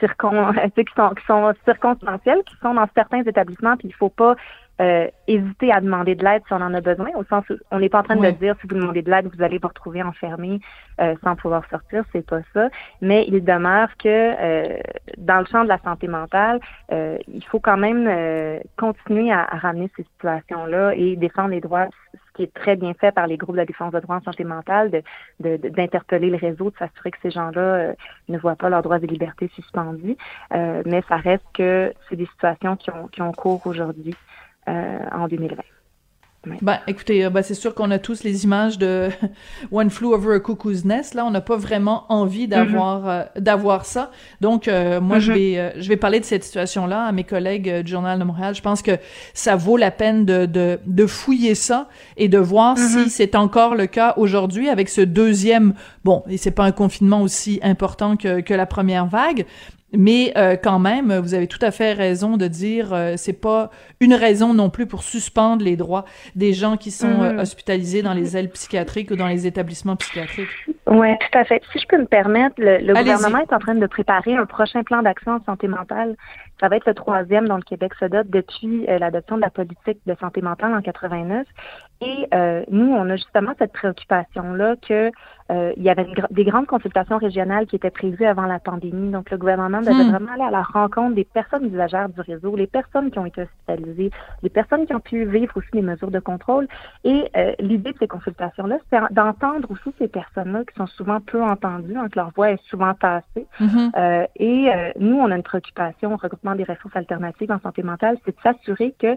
circon, qui sont qui sont circonstanciels, qui sont dans certains établissements, puis il faut pas euh, hésiter à demander de l'aide si on en a besoin, au sens où on n'est pas en train Ouais. de dire si vous demandez de l'aide, vous allez vous retrouver enfermé euh, sans pouvoir sortir, c'est pas ça. Mais il demeure que euh, dans le champ de la santé mentale, euh, il faut quand même euh, continuer à, à ramener ces situations-là et défendre les droits, ce qui est très bien fait par les groupes de défense de droits en santé mentale, de- de- d'interpeller le réseau, de s'assurer que ces gens-là euh, ne voient pas leurs droits et libertés suspendus. Euh, mais ça reste que c'est des situations qui ont, qui ont cours aujourd'hui en 2020. Ben, écoutez, euh, ben, c'est sûr qu'on a tous les images de One Flew Over a Cuckoo's Nest. Là, on n'a pas vraiment envie d'avoir euh, d'avoir ça. Donc, euh, moi, je Mhm. vais euh, je vais parler de cette situation-là à mes collègues euh, du Journal de Montréal. Je pense que ça vaut la peine de de, de fouiller ça et de voir si c'est encore le cas aujourd'hui avec ce deuxième. Bon, et c'est pas un confinement aussi important que que la première vague. Mais euh, quand même, vous avez tout à fait raison de dire euh, c'est pas une raison non plus pour suspendre les droits des gens qui sont euh, Mhm. hospitalisés dans les ailes psychiatriques ou dans les établissements psychiatriques. Oui, tout à fait. Si je peux me permettre, le, gouvernement est en train de préparer un prochain plan d'action en santé mentale Ça va être le troisième dont le Québec se dote depuis euh, l'adoption de la politique de santé mentale en 89. Et euh, nous, on a justement cette préoccupation-là que euh, il y avait des grandes consultations régionales qui étaient prévues avant la pandémie. Donc, le gouvernement devait hmm. vraiment aller à la rencontre des personnes usagères du réseau, les personnes qui ont été hospitalisées, les personnes qui ont pu vivre aussi des mesures de contrôle. Et euh, l'idée de ces consultations-là, c'est d'entendre aussi ces personnes-là qui sont souvent peu entendues, hein, que leur voix est souvent tassée. Euh, et nous, on a une préoccupation au regroupement des ressources alternatives en santé mentale, c'est de s'assurer que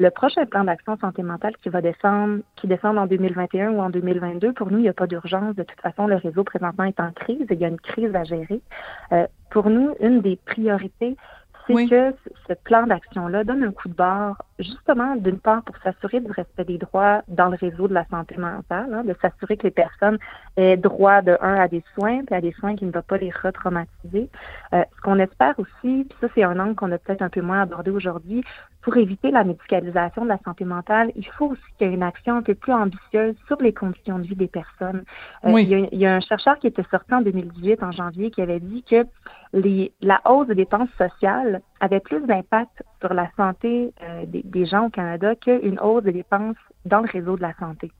le prochain plan d'action santé mentale qui va descendre, qui descend en 2021 ou en 2022, pour nous, il n'y a pas d'urgence. De toute façon, le réseau présentement est en crise et il y a une crise à gérer. Euh, pour nous, une des priorités, c'est que ce plan d'action-là donne un coup de barre, justement, d'une part, pour s'assurer du respect des droits dans le réseau de la santé mentale, hein, de s'assurer que les personnes aient droit de un à des soins, puis à des soins qui ne vont pas les retraumatiser. Euh, ce qu'on espère aussi, puis ça c'est un angle qu'on a peut-être un peu moins abordé aujourd'hui, pour éviter la médicalisation de la santé mentale, il faut aussi qu'il y ait une action un peu plus ambitieuse sur les conditions de vie des personnes. Euh, il, y a, il, y a, un chercheur qui était sorti en 2018, en janvier, qui avait dit que les, la hausse des dépenses sociales avait plus d'impact sur la santé euh, des, des, gens au Canada qu'une hausse des dépenses dans le réseau de la santé.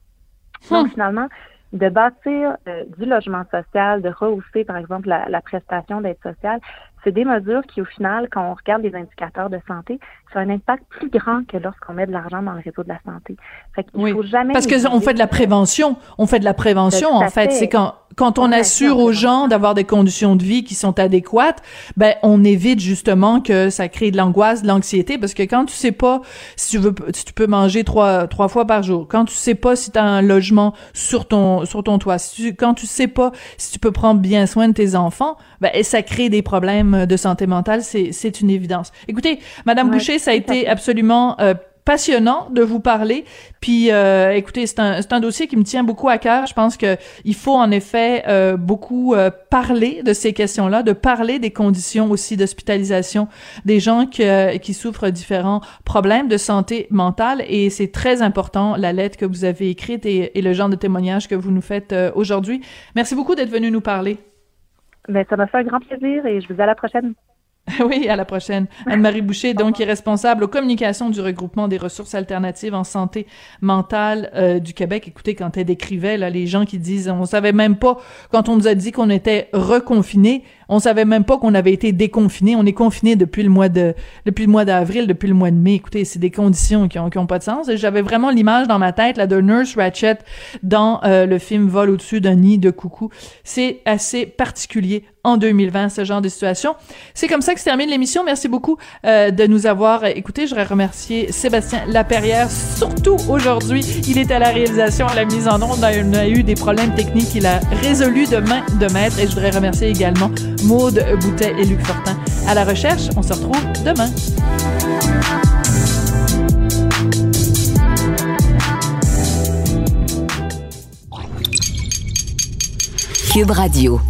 Donc, hmm. finalement, de bâtir euh, du logement social, de rehausser, par exemple, la, la prestation d'aide sociale, c'est des mesures qui, au final, quand on regarde les indicateurs de santé, ça a un impact plus grand que lorsqu'on met de l'argent dans le réseau de la santé. Fait oui, faut jamais parce qu'on fait de la prévention. On fait de la prévention, en fait. C'est quand quand on assure aux gens d'avoir des conditions de vie qui sont adéquates, ben on évite justement que ça crée de l'angoisse, de l'anxiété, parce que quand tu sais pas si tu veux, si tu peux manger trois trois fois par jour, quand tu sais pas si tu as un logement sur ton sur ton toit, quand tu sais pas si tu peux prendre bien soin de tes enfants, ben ça crée des problèmes de santé mentale, c'est c'est une évidence. Écoutez, Madame Boucher, ça a été absolument euh, passionnant de vous parler. Puis, euh, écoutez, c'est un, un dossier qui me tient beaucoup à cœur. Je pense que il faut en effet euh, beaucoup euh, parler de ces questions-là, de parler des conditions aussi d'hospitalisation des gens qui, qui souffrent différents problèmes de santé mentale. Et c'est très important la lettre que vous avez écrite et, et le genre de témoignage que vous nous faites aujourd'hui. Merci beaucoup d'être venu nous parler. Ben, ça m'a fait un grand plaisir et je vous dis à la prochaine. Oui, à la prochaine. Anne-Marie Boucher, donc, est responsable aux communications du regroupement des ressources alternatives en santé mentale euh, du Québec. Écoutez, quand elle décrivait là, les gens qui disent, on savait même pas, quand on nous a dit qu'on était reconfinés, on savait même pas qu'on avait été déconfiné. On est confiné depuis le mois de depuis le mois d'avril, depuis le mois de mai. Écoutez, c'est des conditions qui ont, qui ont pas de sens. Et j'avais vraiment l'image dans ma tête là de Nurse Ratchet dans euh, le film Vol au-dessus d'un nid de coucou. C'est assez particulier en 2020 ce genre de situation. C'est comme ça que se termine l'émission. Merci beaucoup euh, de nous avoir écoutés. Je voudrais remercier Sébastien Laperrière, surtout aujourd'hui. Il est à la réalisation, à la mise en onde. On a eu des problèmes techniques. Il a résolu de main de maître. Et je voudrais remercier également Maude Boutet et Luc Fortin. À la recherche, on se retrouve demain. Cube Radio.